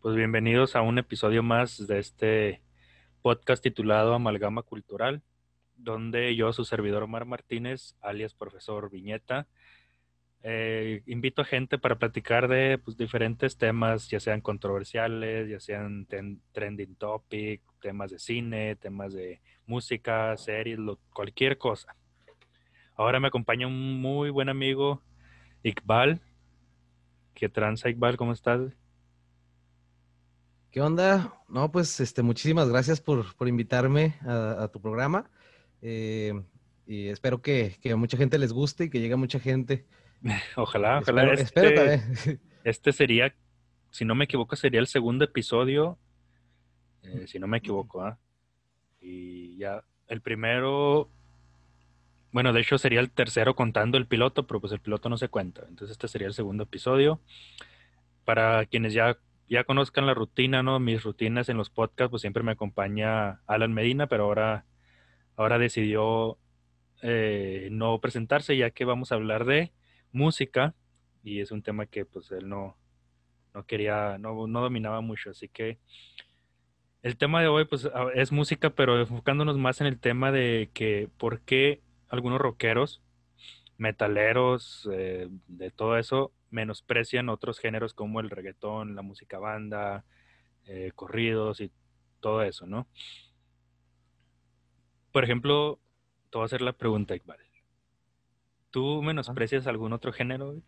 Pues bienvenidos a un episodio más de este podcast titulado Amalgama Cultural, donde yo, su servidor Omar Martínez, alias profesor Viñeta, eh, invito a gente para platicar de pues, diferentes temas, ya sean controversiales, ya sean trending topic, temas de cine, temas de música, series, cualquier cosa. Ahora me acompaña un muy buen amigo, Iqbal. ¿Qué tranza, Iqbal? ¿Cómo estás? ¿Qué onda? No, pues este, muchísimas gracias por, invitarme a, tu programa. Eh, y espero que, a mucha gente les guste y que llegue mucha gente. Ojalá, ojalá. este, este sería, si no me equivoco, sería el segundo episodio. Eh, si no me equivoco, ¿ah? Y ya, el primero, bueno, de hecho sería el tercero contando el piloto, pero pues el piloto no se cuenta. Entonces este sería el segundo episodio. Para quienes ya, ya conozcan la rutina, ¿no? Mis rutinas en los podcasts, pues siempre me acompaña Alan Medina, pero ahora, ahora decidió eh, no presentarse ya que vamos a hablar de música y es un tema que pues él no, no quería, no, no dominaba mucho. Así que el tema de hoy pues es música, pero enfocándonos más en el tema de que por qué algunos rockeros, metaleros, eh, de todo eso, menosprecian otros géneros como el reggaetón, la música banda, eh, corridos y todo eso, ¿no? Por ejemplo, te voy a hacer la pregunta, Iqbal. ¿Tú menosprecias algún otro género?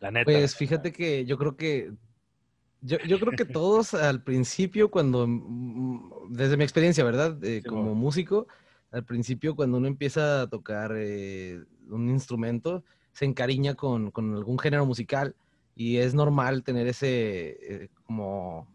La neta. Pues fíjate que yo creo que yo, yo creo que todos al principio, cuando, mm, desde mi experiencia, ¿verdad? Eh, como músico, al principio cuando uno empieza a tocar eh, un instrumento, se encariña con, algún género musical y es normal tener ese eh, como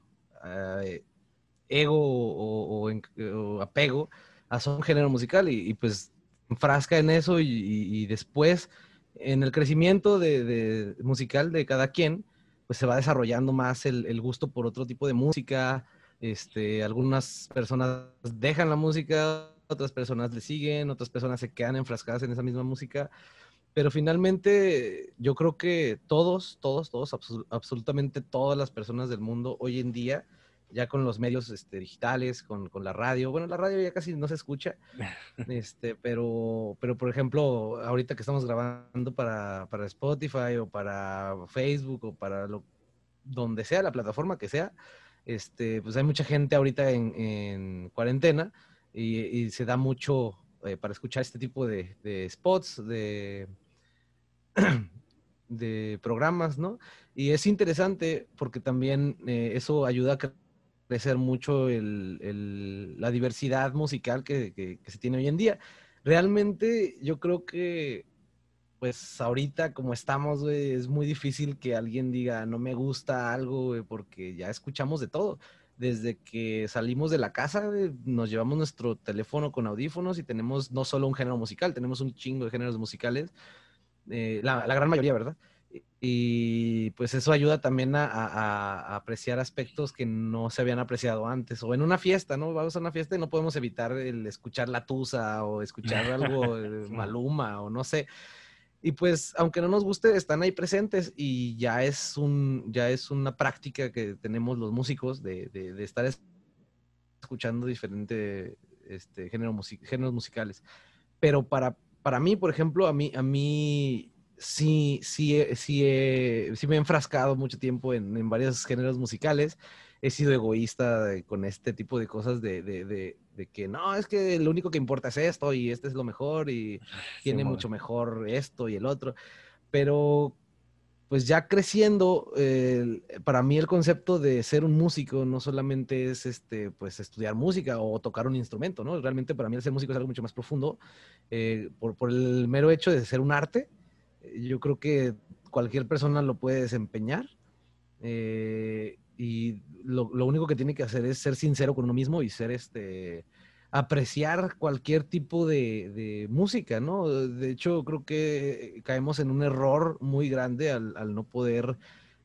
ego o, apego a un género musical y, pues frasca en eso y, después en el crecimiento de, musical de cada quien, pues se va desarrollando más el, gusto por otro tipo de música. Este, algunas personas dejan la música, otras personas le siguen, otras personas se quedan enfrascadas en esa misma música. Pero finalmente yo creo que todos, todos, todos, absolutamente todas las personas del mundo hoy en día ya con los medios este, digitales, con, con, la radio. Bueno, la radio ya casi no se escucha, este, pero, pero por ejemplo, ahorita que estamos grabando para, para Spotify o para Facebook o para lo, donde sea, la plataforma que sea, este, pues hay mucha gente ahorita en, en cuarentena y, se da mucho eh, para escuchar este tipo de, spots, de, de programas, ¿no? Y es interesante porque también eh, eso ayuda a crecer mucho la diversidad musical que, se tiene hoy en día. Realmente yo creo que, pues ahorita como estamos, es muy difícil que alguien diga, no me gusta algo, porque ya escuchamos de todo. Desde que salimos de la casa, nos llevamos nuestro teléfono con audífonos y tenemos no solo un género musical, tenemos un chingo de géneros musicales, eh, la gran mayoría, ¿verdad? y pues eso ayuda también a, apreciar aspectos que no se habían apreciado antes. O en una fiesta, ¿no? Vamos a una fiesta y no podemos evitar el escuchar la tusa o escuchar algo maluma o no sé. Y pues, aunque no nos guste, están ahí presentes y ya es, un, ya es una práctica que tenemos los músicos de, de, estar escuchando diferentes este, género géneros musicales. Pero para, para mí, por ejemplo, a mí, a mí sí, sí, sí, sí me he enfrascado mucho tiempo en, varios géneros musicales. He sido egoísta con este tipo de cosas de, que no, es que lo único que importa es esto y este es lo mejor y tiene mucho mejor esto y el otro. Pero pues ya creciendo, para mí el concepto de ser un músico no solamente es este, pues estudiar música o tocar un instrumento, ¿no? Realmente para mí el ser músico es algo mucho más profundo eh, por, por, el mero hecho de ser un arte yo creo que cualquier persona lo puede desempeñar. Eh, y lo, único que tiene que hacer es ser sincero con uno mismo y ser este apreciar cualquier tipo de, música, ¿no? De hecho, creo que caemos en un error muy grande al, no poder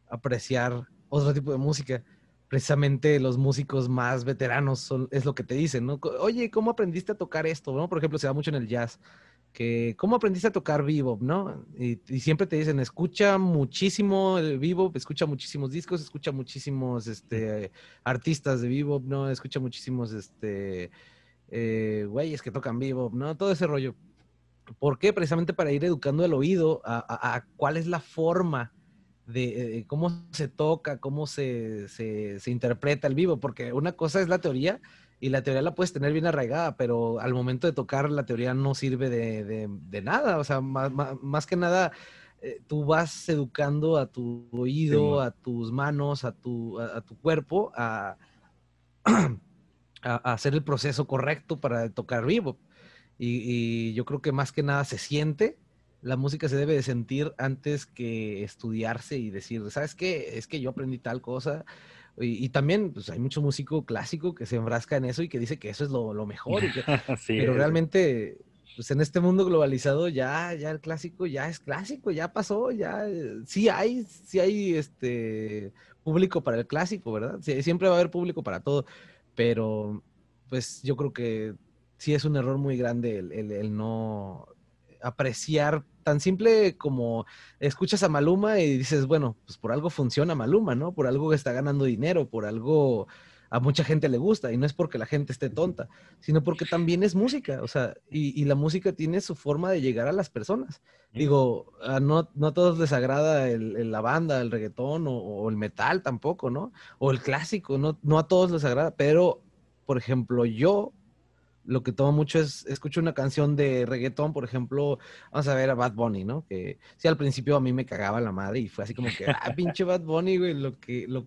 apreciar otro tipo de música. Precisamente los músicos más veteranos son, es lo que te dicen, ¿no? Oye, ¿cómo aprendiste a tocar esto? ¿No? Por ejemplo, se da mucho en el jazz que cómo aprendiste a tocar bebop, ¿no? Y, siempre te dicen, escucha muchísimo el bebop, escucha muchísimos discos, escucha muchísimos este, artistas de bebop, ¿no? Escucha muchísimos este, eh, güeyes que tocan bebop, ¿no? Todo ese rollo. ¿Por qué? Precisamente para ir educando el oído a, cuál es la forma de, cómo se toca, cómo se, se, se interpreta el vivo, porque una cosa es la teoría y la teoría la puedes tener bien arraigada, pero al momento de tocar la teoría no sirve de, nada. O sea, más, que nada, eh, tú vas educando a tu oído, a tus manos, a tu, a, tu cuerpo a, a, hacer el proceso correcto para tocar vivo. Y, y, yo creo que más que nada se siente. La música se debe de sentir antes que estudiarse y decir, ¿sabes qué? Es que yo aprendí tal cosa y, también, pues hay mucho músico clásico que se enfrasca en eso y que dice que eso es lo, mejor. pero realmente, pues en este mundo globalizado ya, ya el clásico ya es clásico, ya pasó, ya eh, sí hay, sí hay este público para el clásico, ¿verdad? siempre va a haber público para todo, pero pues yo creo que sí es un error muy grande el no apreciar tan simple como escuchas a Maluma y dices, bueno, pues por algo funciona Maluma, ¿no? Por algo está ganando dinero, por algo a mucha gente le gusta y no es porque la gente esté tonta, sino porque también es música, o sea, y, la música tiene su forma de llegar a las personas. Digo, no, no a todos les agrada el, la banda, el reggaetón o, el metal tampoco, ¿no? O el clásico, no, no a todos les agrada, pero, por ejemplo, yo lo que tomo mucho es, escucho una canción de reggaetón, por ejemplo, vamos a ver a Bad Bunny, ¿no? Que sí, al principio a mí me cagaba la madre y fue así como que, ah, pinche Bad Bunny, güey, lo que, lo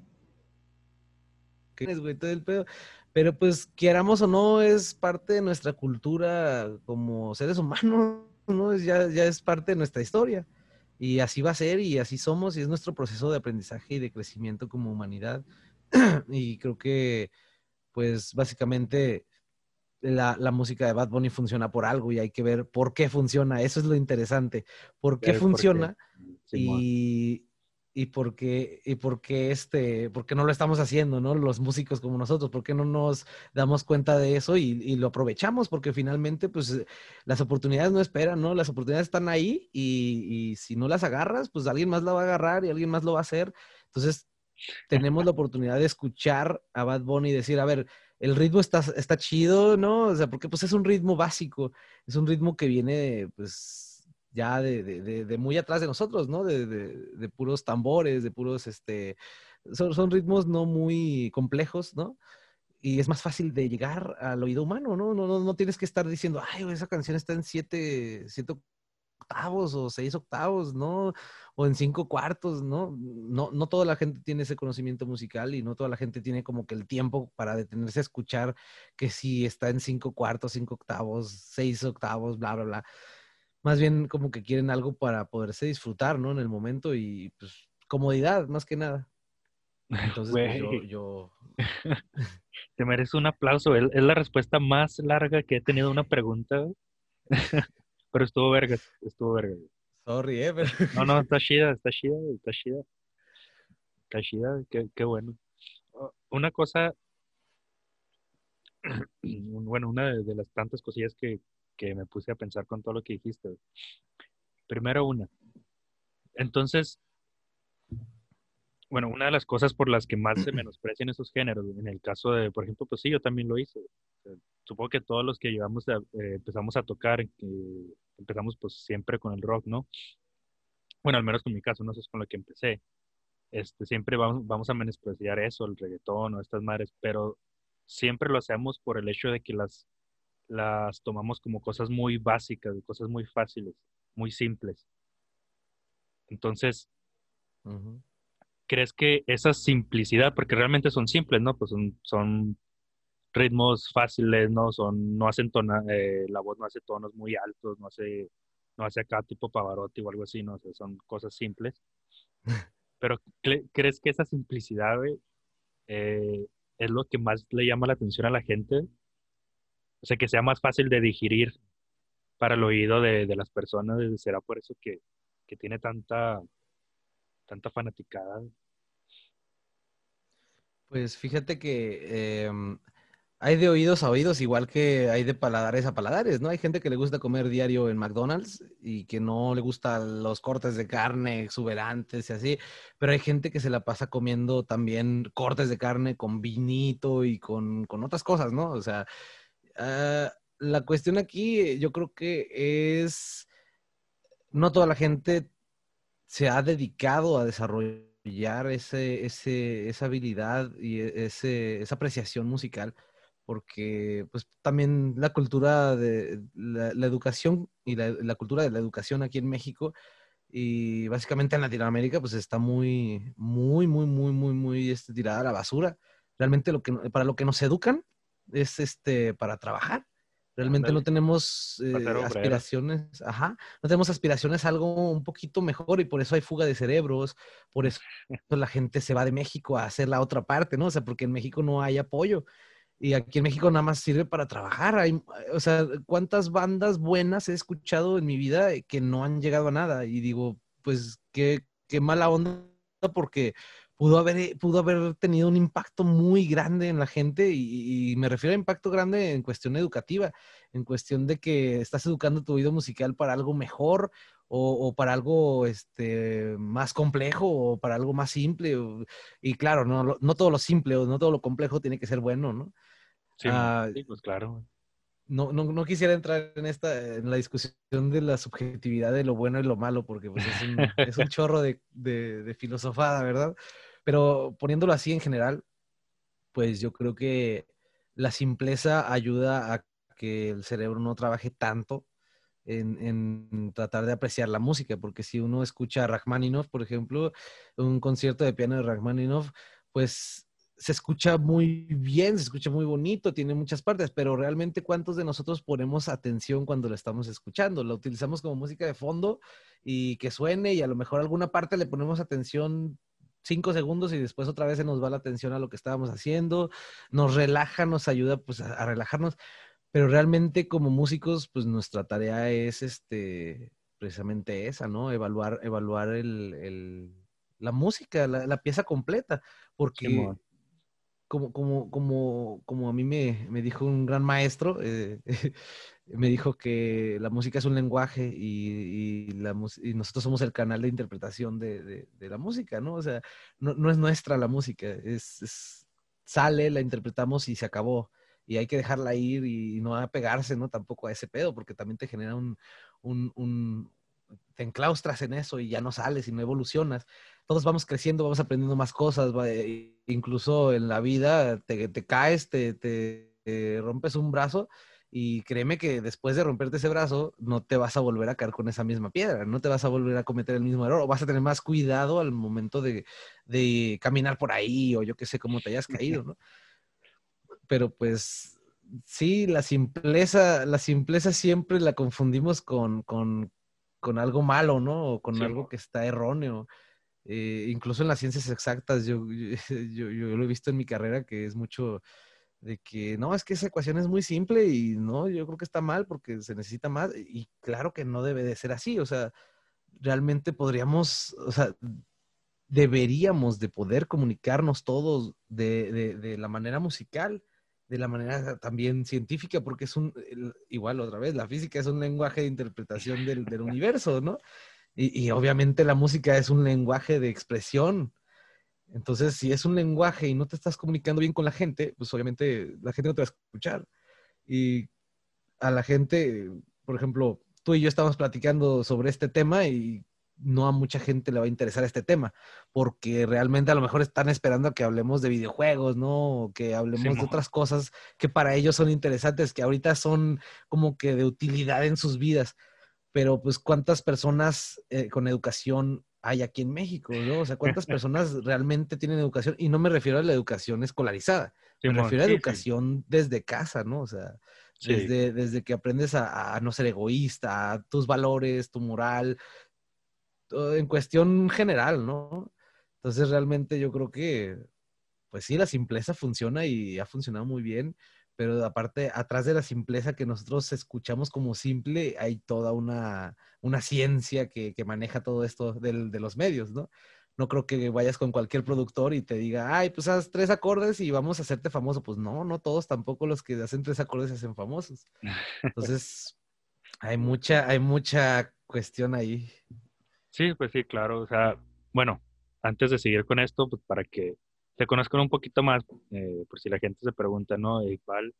que es, güey, todo el pedo. Pero pues, quieramos o no, es parte de nuestra cultura como seres humanos, ¿no? Es, ya, ya es parte de nuestra historia. Y así va a ser y así somos y es nuestro proceso de aprendizaje y de crecimiento como humanidad. y creo que, pues, básicamente la, música de Bad Bunny funciona por algo y hay que ver por qué funciona. Eso es lo interesante. ¿Por qué funciona? y, y por qué, y por qué este, por no lo estamos haciendo, ¿no? Los músicos como nosotros, ¿por qué no nos damos cuenta de eso y, lo aprovechamos? Porque finalmente, pues, las oportunidades no esperan, ¿no? Las oportunidades están ahí y, y si no las agarras, pues alguien más la va a agarrar y alguien más lo va a hacer. Entonces, tenemos la oportunidad de escuchar a Bad Bunny y decir, a ver, el ritmo está, está chido, ¿no? O sea, porque pues es un ritmo básico, es un ritmo que viene, pues, ya de, de, muy atrás de nosotros, ¿no? De, puros tambores, de puros, este, son, son, ritmos no muy complejos, ¿no? Y es más fácil de llegar al oído humano, ¿no? No, no, no tienes que estar diciendo, ay, esa canción está en siete octavos o seis octavos, ¿no? O en cinco cuartos, ¿no? No, no toda la gente tiene ese conocimiento musical y no toda la gente tiene como que el tiempo para detenerse a escuchar que si está en cinco cuartos, cinco octavos, seis octavos, bla, bla, bla. Más bien como que quieren algo para poderse disfrutar, ¿no? En el momento y pues comodidad, más que nada. Entonces, pues, yo, Te mereces un aplauso. Es la respuesta más larga que he tenido una pregunta. Pero estuvo verga, estuvo verga. Sorry, eh, pero... No, no, está chida, está chida, está chida. Está chida, qué, qué bueno. Una cosa, bueno, una de, las tantas cosillas que, que me puse a pensar con todo lo que dijiste. Primero una. Entonces, bueno, una de las cosas por las que más se menosprecian esos géneros, en el caso de, por ejemplo, pues sí, yo también lo hice. Supongo que todos los que llevamos, eh, empezamos a tocar, empezamos pues siempre con el rock, ¿no? Bueno, al menos con mi caso, no sé, es con lo que empecé. Este, siempre vamos, vamos a menospreciar eso, el reggaetón o estas madres, pero siempre lo hacemos por el hecho de que las, las tomamos como cosas muy básicas, cosas muy fáciles, muy simples. Entonces, ¿crees que esa simplicidad, porque realmente son simples, ¿no? Pues son, son ritmos fáciles, ¿no? Son, no hacen tona, eh, la voz no hace tonos muy altos, no hace, no hace acá tipo Pavarotti o algo así, ¿no? O son cosas simples. Pero ¿crees que esa simplicidad, eh, es lo que más le llama la atención a la gente? O sea, que sea más fácil de digerir para el oído de, de las personas, ¿será por eso que, que tiene tanta tanta fanaticada? Pues fíjate que em, hay de oídos a oídos, igual que hay de paladares a paladares, ¿no? Hay gente que le gusta comer diario en McDonald's y que no le gustan los cortes de carne exuberantes y así, pero hay gente que se la pasa comiendo también cortes de carne con vinito y con, otras cosas, ¿no? O sea, ah, la cuestión aquí yo creo que es, no toda la gente se ha dedicado a desarrollar ese, esa habilidad y e, ese, esa apreciación musical porque pues también la cultura de la, educación y la, cultura de la educación aquí en México y básicamente en Latinoamérica pues está muy, muy, muy, muy, muy, muy este, tirada a la basura. Realmente lo que, para lo que nos educan es este, para trabajar. Realmente no tenemos eh, aspiraciones, ajá, no tenemos aspiraciones a algo un poquito mejor y por eso hay fuga de cerebros, por eso la gente se va de México a hacer la otra parte, ¿no? O sea, porque en México no hay apoyo. Y aquí en México nada más sirve para trabajar. Hay, o sea, ¿cuántas bandas buenas he escuchado en mi vida que no han llegado a nada? Y digo, pues qué, qué mala onda porque pudo haber, pudo haber tenido un impacto muy grande en la gente y, me refiero a impacto grande en cuestión educativa, en cuestión de que estás educando tu oído musical para algo mejor o, para algo este, más complejo o para algo más simple. y claro, no, no todo lo simple o no todo lo complejo tiene que ser bueno, ¿no? Ah, sí, pues claro. No, no, no, quisiera entrar en esta, en la discusión de la subjetividad de lo bueno y lo malo, porque pues, es, un, es un chorro de, de, de, filosofada, ¿verdad? Pero poniéndolo así en general, pues yo creo que la simpleza ayuda a que el cerebro no trabaje tanto en, en, tratar de apreciar la música, porque si uno escucha a Rachmaninoff, por ejemplo, un concierto de piano de Rachmaninoff, pues se escucha muy bien, se escucha muy bonito, tiene muchas partes, pero realmente cuántos de nosotros ponemos atención cuando lo estamos escuchando? La utilizamos como música de fondo y que suene y a lo mejor alguna parte le ponemos atención cinco segundos y después otra vez se nos va la atención a lo que estábamos haciendo, nos relaja, nos ayuda pues a, relajarnos, pero realmente como músicos pues nuestra tarea es este precisamente esa, ¿no? Evaluar, evaluar el, la música, la, pieza completa, porque como, como, como, como a mí me, me dijo un gran maestro, eh, me dijo que la música es un lenguaje y, y, la, y nosotros somos el canal de interpretación de, de, la música, ¿no? O sea, no, no es nuestra la música, es, sale, la interpretamos y se acabó. Y hay que dejarla ir y no apegarse, ¿no? Tampoco a ese pedo, porque también te genera un, un, un te enclaustras en eso y ya no sales y no evolucionas todos vamos creciendo, vamos aprendiendo más cosas, incluso en la vida te, te caes, te, te, rompes un brazo y créeme que después de romperte ese brazo no te vas a volver a caer con esa misma piedra, no te vas a volver a cometer el mismo error o vas a tener más cuidado al momento de, de caminar por ahí o yo qué sé cómo te hayas caído, ¿no? Pero pues sí, la simpleza, la simpleza siempre la confundimos con, con, con algo malo, ¿no? O con algo que está erróneo. Eh, incluso en las ciencias exactas, yo, yo, yo, lo he visto en mi carrera que es mucho de que no, es que esa ecuación es muy simple y no, yo creo que está mal porque se necesita más y claro que no debe de ser así, o sea, realmente podríamos, o sea, deberíamos de poder comunicarnos todos de, de, de la manera musical, de la manera también científica, porque es un, igual otra vez, la física es un lenguaje de interpretación del, del universo, ¿no? Y, obviamente la música es un lenguaje de expresión. Entonces, si es un lenguaje y no te estás comunicando bien con la gente, pues obviamente la gente no te va a escuchar. Y a la gente, por ejemplo, tú y yo estamos platicando sobre este tema y no a mucha gente le va a interesar este tema, porque realmente a lo mejor están esperando a que hablemos de videojuegos, ¿no? O que hablemos de otras cosas que para ellos son interesantes, que ahorita son como que de utilidad en sus vidas pero pues cuántas personas eh, con educación hay aquí en México, ¿no? O sea, cuántas personas realmente tienen educación, y no me refiero a la educación escolarizada, me refiero a educación desde casa, ¿no? O sea, desde, desde que aprendes a, no ser egoísta, tus valores, tu moral, en cuestión general, ¿no? Entonces realmente yo creo que, pues sí, la simpleza funciona y ha funcionado muy bien pero aparte, atrás de la simpleza que nosotros escuchamos como simple, hay toda una, una ciencia que, que, maneja todo esto del, de los medios, ¿no? no creo que vayas con cualquier productor y te diga, ay, pues haz tres acordes y vamos a hacerte famoso. Pues no, no todos tampoco los que hacen tres acordes se hacen famosos. Entonces, hay mucha, hay mucha cuestión ahí. Sí, pues sí, claro. O sea, bueno, antes de seguir con esto, pues para que te conozcan un poquito más, eh, por si la gente se pregunta, ¿no? Igual,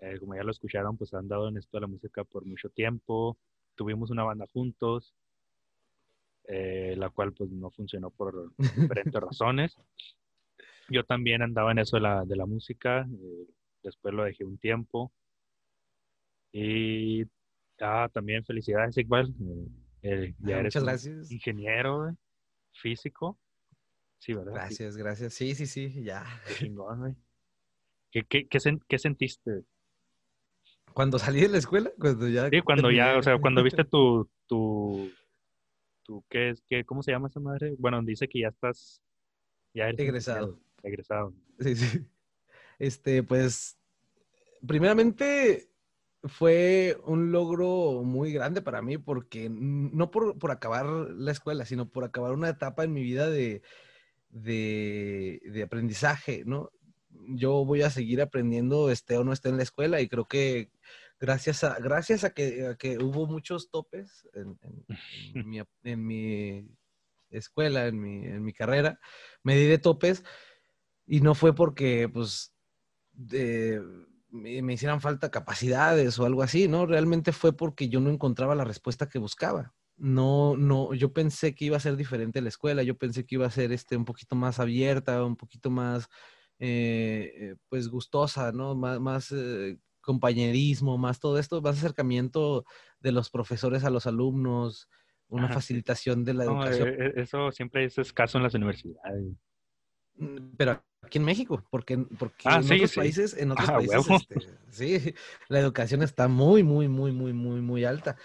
eh, como ya lo escucharon, pues han dado en esto de la música por mucho tiempo. Tuvimos una banda juntos. Eh, la cual pues no funcionó por diferentes razones. Yo también andaba en eso de la, de la música, eh, después lo dejé un tiempo. Y ah, también felicidades, Iqbal. Eh, ya eres Muchas gracias. ingeniero físico. Sí, ¿verdad? Gracias, gracias. Sí, sí, sí, ya. Qué ¿Qué, qué, sentiste? Cuando salí de la escuela, cuando ya... Sí, cuando ya, o sea, cuando viste tu, tu ¿Tú qué es? Qué, ¿Cómo se llama esa madre? Bueno, dice que ya estás... Ya eres egresado. Egresado. Sí, sí. Este, pues, primeramente fue un logro muy grande para mí porque no por, por, acabar la escuela, sino por acabar una etapa en mi vida de, de, de, aprendizaje, ¿no? Yo voy a seguir aprendiendo, esté o no esté en la escuela, y creo que gracias a, gracias a, que, que hubo muchos topes en, mi, en, mi, escuela, en mi, en mi, carrera, me di de topes y no fue porque pues me, me, hicieran falta capacidades o algo así, ¿no? Realmente fue porque yo no encontraba la respuesta que buscaba. No, no, yo pensé que iba a ser diferente la escuela, yo pensé que iba a ser este, un poquito más abierta, un poquito más, eh, eh, pues gustosa, ¿no? Más, más eh, compañerismo, más todo esto, más acercamiento de los profesores a los alumnos, una facilitación de la educación. E, e, eso siempre es escaso en las universidades. Mm, pero aquí en México, porque, porque ah, en, otros Países, en otros ah, países, este, sí, la educación está muy, muy, muy, muy, muy, muy alta.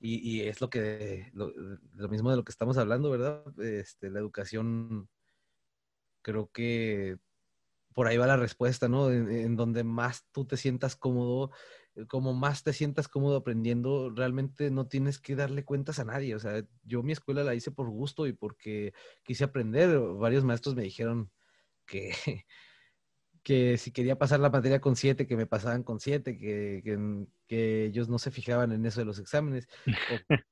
Y, es lo que, lo, lo, mismo de lo que estamos hablando, ¿verdad? Este, la educación, creo que por ahí va la respuesta, ¿no? En, donde más tú te sientas cómodo, eh, como más te sientas cómodo aprendiendo, realmente no tienes que darle cuentas a nadie. O sea, yo mi escuela la hice por gusto y porque quise aprender. Varios maestros me dijeron que, que si quería pasar la materia con siete, que me pasaban con siete, que, que, ellos no se fijaban en eso de los exámenes.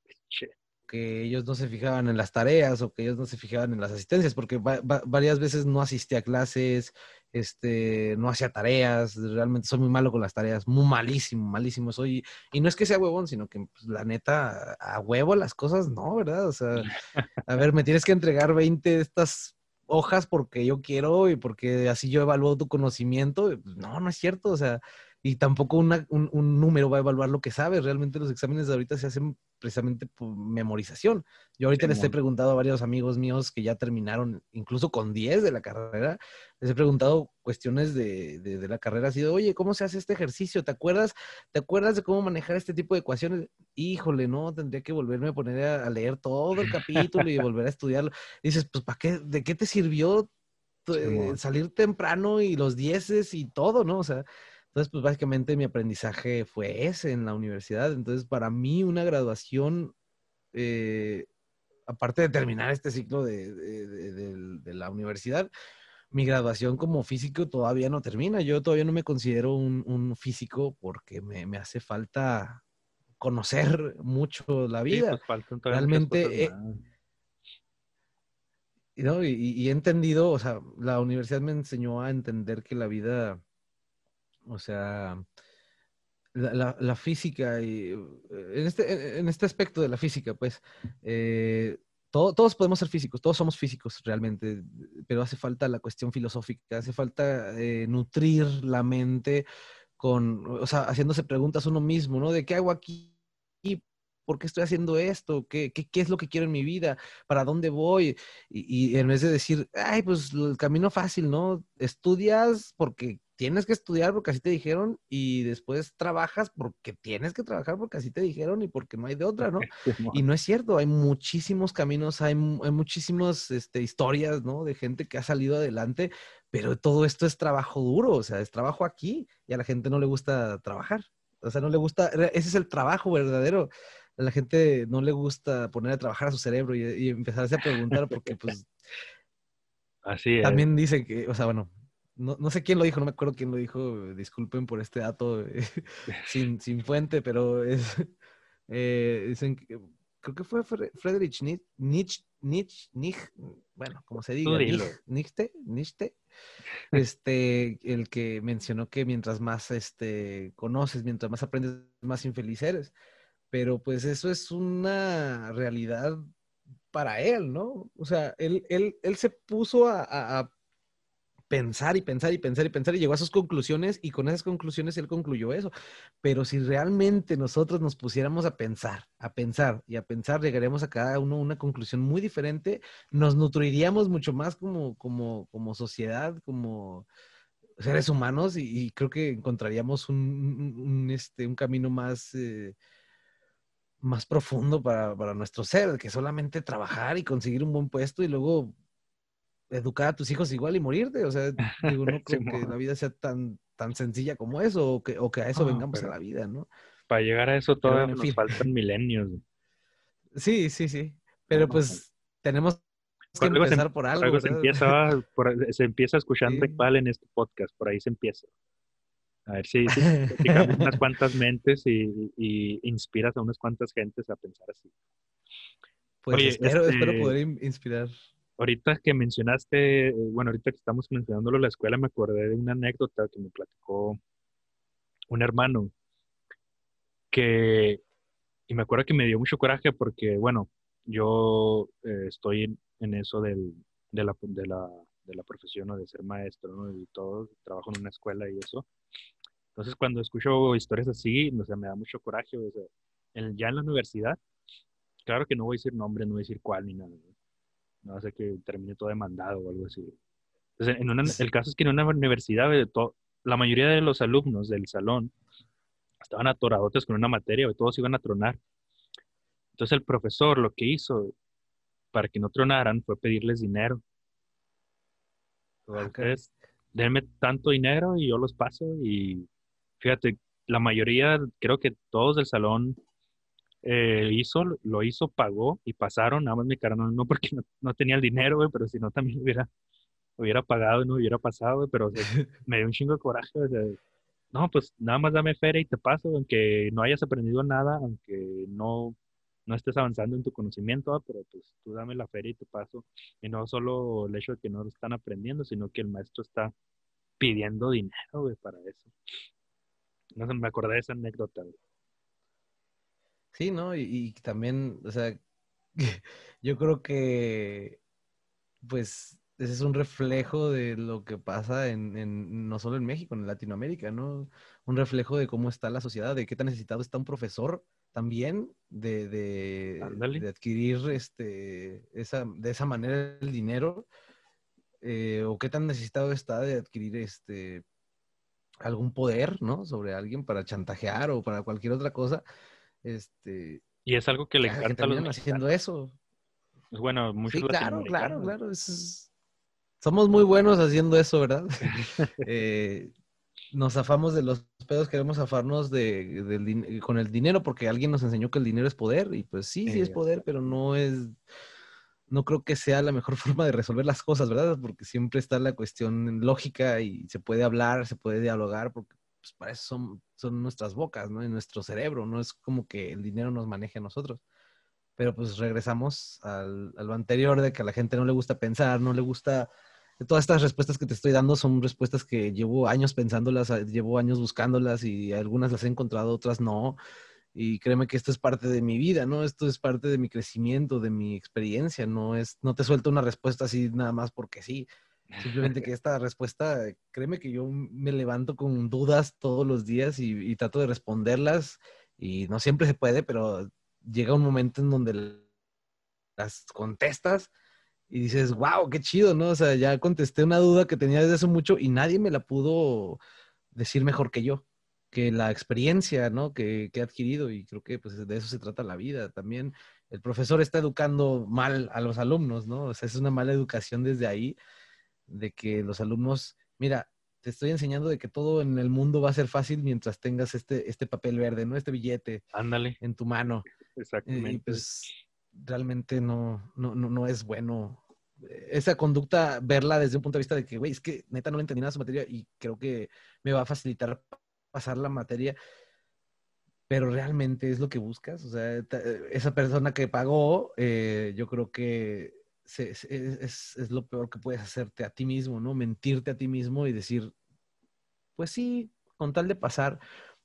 que ellos no se fijaban en las tareas o que ellos no se fijaban en las asistencias, porque varias veces no asistí a clases, este, no hacía tareas, realmente soy muy malo con las tareas, muy malísimo, malísimo soy. Y no es que sea huevón, sino que pues, la neta, a huevo las cosas no, ¿verdad? O sea, a ver, me tienes que entregar 20 de estas hojas porque yo quiero y porque así yo evalúo tu conocimiento. No, no es cierto, o sea, y tampoco un, un, número va a evaluar lo que sabes. Realmente los exámenes de ahorita se hacen precisamente por memorización. Yo ahorita les he preguntado a varios amigos míos que ya terminaron, incluso con 10 de la carrera, les he preguntado cuestiones de, de, la carrera, así de, oye, ¿cómo se hace este ejercicio? ¿Te acuerdas, ¿Te acuerdas de cómo manejar este tipo de ecuaciones? Híjole, no, tendría que volverme a poner a, leer todo el capítulo y volver a estudiarlo. dices, pues, ¿para qué? ¿De qué te sirvió eh, salir temprano y los dieces y todo, no? O sea, entonces, pues básicamente mi aprendizaje fue ese en la universidad. Entonces, para mí una graduación, eh, aparte de terminar este ciclo de, la universidad, mi graduación como físico todavía no termina. Yo todavía no me considero un, físico porque me, hace falta conocer mucho la vida. Pues, Realmente... y he entendido, o sea, la universidad me enseñó a entender que la vida o sea, la, física y eh, en este, en este aspecto de la física, pues, eh, todos podemos ser físicos, todos somos físicos realmente, pero hace falta la cuestión filosófica, hace falta eh, nutrir la mente con, o sea, haciéndose preguntas uno mismo, ¿no? De qué hago aquí, ¿por qué estoy haciendo esto? ¿Qué, qué, qué es lo que quiero en mi vida? ¿Para dónde voy? Y, y, en vez de decir, ay, pues el camino fácil, ¿no? Estudias porque tienes que estudiar porque así te dijeron y después trabajas porque tienes que trabajar porque así te dijeron y porque no hay de otra, ¿no? y no es cierto, hay muchísimos caminos, hay, hay muchísimas este, historias, ¿no? De gente que ha salido adelante, pero todo esto es trabajo duro, o sea, es trabajo aquí y a la gente no le gusta trabajar. O sea, no le gusta, ese es el trabajo verdadero. A la gente no le gusta poner a trabajar a su cerebro y, y empezarse a preguntar porque pues Así es. También dice que, o sea, bueno, no, sé quién lo dijo, no me acuerdo quién lo dijo, disculpen por este dato sin, sin, fuente, pero es, eh, dicen, creo que fue Friedrich Nietzsche, Nietzsche, Nietzsche, bueno, como se diga, Nietzsche, Nietzsche, este, el que mencionó que mientras más este, conoces, mientras más aprendes, más infeliz eres. Pero pues eso es una realidad para él, ¿no? O sea, él, él, él se puso a, pensar y pensar y pensar y pensar y llegó a sus conclusiones y con esas conclusiones él concluyó eso. Pero si realmente nosotros nos pusiéramos a pensar, a pensar y a pensar, llegaríamos a cada uno una conclusión muy diferente, nos nutriríamos mucho más como, como, como sociedad, como seres humanos y, creo que encontraríamos un, este, un camino más... Eh, más profundo para, para nuestro ser, que solamente trabajar y conseguir un buen puesto y luego educar a tus hijos igual y morirte. O sea, digo, no creo que la vida sea tan, tan sencilla como eso, o que, o que a eso vengamos a la vida, ¿no? Para llegar a eso todavía nos faltan milenios. Sí, sí, sí. Pero pues tenemos que empezar por algo. se, empieza, se empieza escuchando sí. en este podcast, por ahí se empieza. A ver si, si unas cuantas mentes y, y, inspiras a unas cuantas gentes a pensar así. Pues espero, espero este poder inspirar ahorita que mencionaste, eh, bueno, ahorita que estamos mencionándolo en la escuela, me acordé de una anécdota que me platicó un hermano que, y me acuerdo que me dio mucho coraje porque, bueno, yo eh, estoy en, eso del, de, la, de, la, de la profesión o de ser maestro ¿no? y todo, trabajo en una escuela y eso. Entonces, cuando escucho historias así, o sea, me da mucho coraje. O ya en la universidad, claro que no voy a decir nombre, no voy a decir cuál ni nada no sé que termine todo demandado o algo así. Entonces, en el caso es que en una universidad, la mayoría de los alumnos del salón estaban atoradotes con una materia, y todos iban a tronar. Entonces el profesor lo que hizo para que no tronaran fue pedirles dinero. Entonces, denme tanto dinero y yo los paso y fíjate, la mayoría, creo que todos del salón eh, hizo, lo hizo, pagó y pasaron, nada más mi carnal no porque no, tenía el dinero, güey, pero si no también hubiera, hubiera pagado y no hubiera pasado, pero me dio un chingo de coraje, no, pues nada más dame feria y te paso, aunque no hayas aprendido nada, aunque no, no estés avanzando en tu conocimiento, pero pues tú dame la feria y te paso, y no solo el hecho de que no lo están aprendiendo, sino que el maestro está pidiendo dinero, güey, para eso. No sé, me acordé de esa anécdota, Sí, ¿no? Y, también, o sea, yo creo que, pues, ese es un reflejo de lo que pasa en, no solo en México, en Latinoamérica, ¿no? Un reflejo de cómo está la sociedad, de qué tan necesitado está un profesor también de, de, adquirir este, esa, de esa manera el dinero, eh, o qué tan necesitado está de adquirir este, algún poder, ¿no? Sobre alguien para chantajear o para cualquier otra cosa. Este, y es algo que le encanta a los haciendo eso. Pues bueno, muchos sí, claro, claro, claro. Somos muy buenos haciendo eso, ¿verdad? Eh, nos zafamos de los pedos, queremos zafarnos de, con el dinero porque alguien nos enseñó que el dinero es poder y pues sí, sí es poder, pero no es, no creo que sea la mejor forma de resolver las cosas, ¿verdad? Porque siempre está la cuestión lógica y se puede hablar, se puede dialogar, porque pues para eso son, son nuestras bocas, ¿no? Y nuestro cerebro, no es como que el dinero nos maneje a nosotros. Pero pues regresamos al, a lo anterior de que a la gente no le gusta pensar, no le gusta... Todas estas respuestas que te estoy dando son respuestas que llevo años pensándolas, llevo años buscándolas y algunas las he encontrado, otras no. Y créeme que esto es parte de mi vida, ¿no? Esto es parte de mi crecimiento, de mi experiencia, no es, no te suelto una respuesta así nada más porque sí. Simplemente que esta respuesta, créeme que yo me levanto con dudas todos los días y, trato de responderlas y no siempre se puede, pero llega un momento en donde las contestas y dices, wow, qué chido, ¿no? O sea, ya contesté una duda que tenía desde hace mucho y nadie me la pudo decir mejor que yo, que la experiencia, ¿no? Que, que he adquirido y creo que pues de eso se trata la vida. También el profesor está educando mal a los alumnos, ¿no? O sea, es una mala educación desde ahí de que los alumnos, mira, te estoy enseñando de que todo en el mundo va a ser fácil mientras tengas este, este papel verde, ¿no? Este billete Ándale. en tu mano. Exactamente. Y pues realmente no, no, no, no es bueno esa conducta, verla desde un punto de vista de que, güey, es que neta no entendí nada de su materia y creo que me va a facilitar pasar la materia. Pero realmente es lo que buscas. O sea, esa persona que pagó, eh, yo creo que es, es, lo peor que puedes hacerte a ti mismo, ¿no? Mentirte a ti mismo y decir, pues sí, con tal de pasar,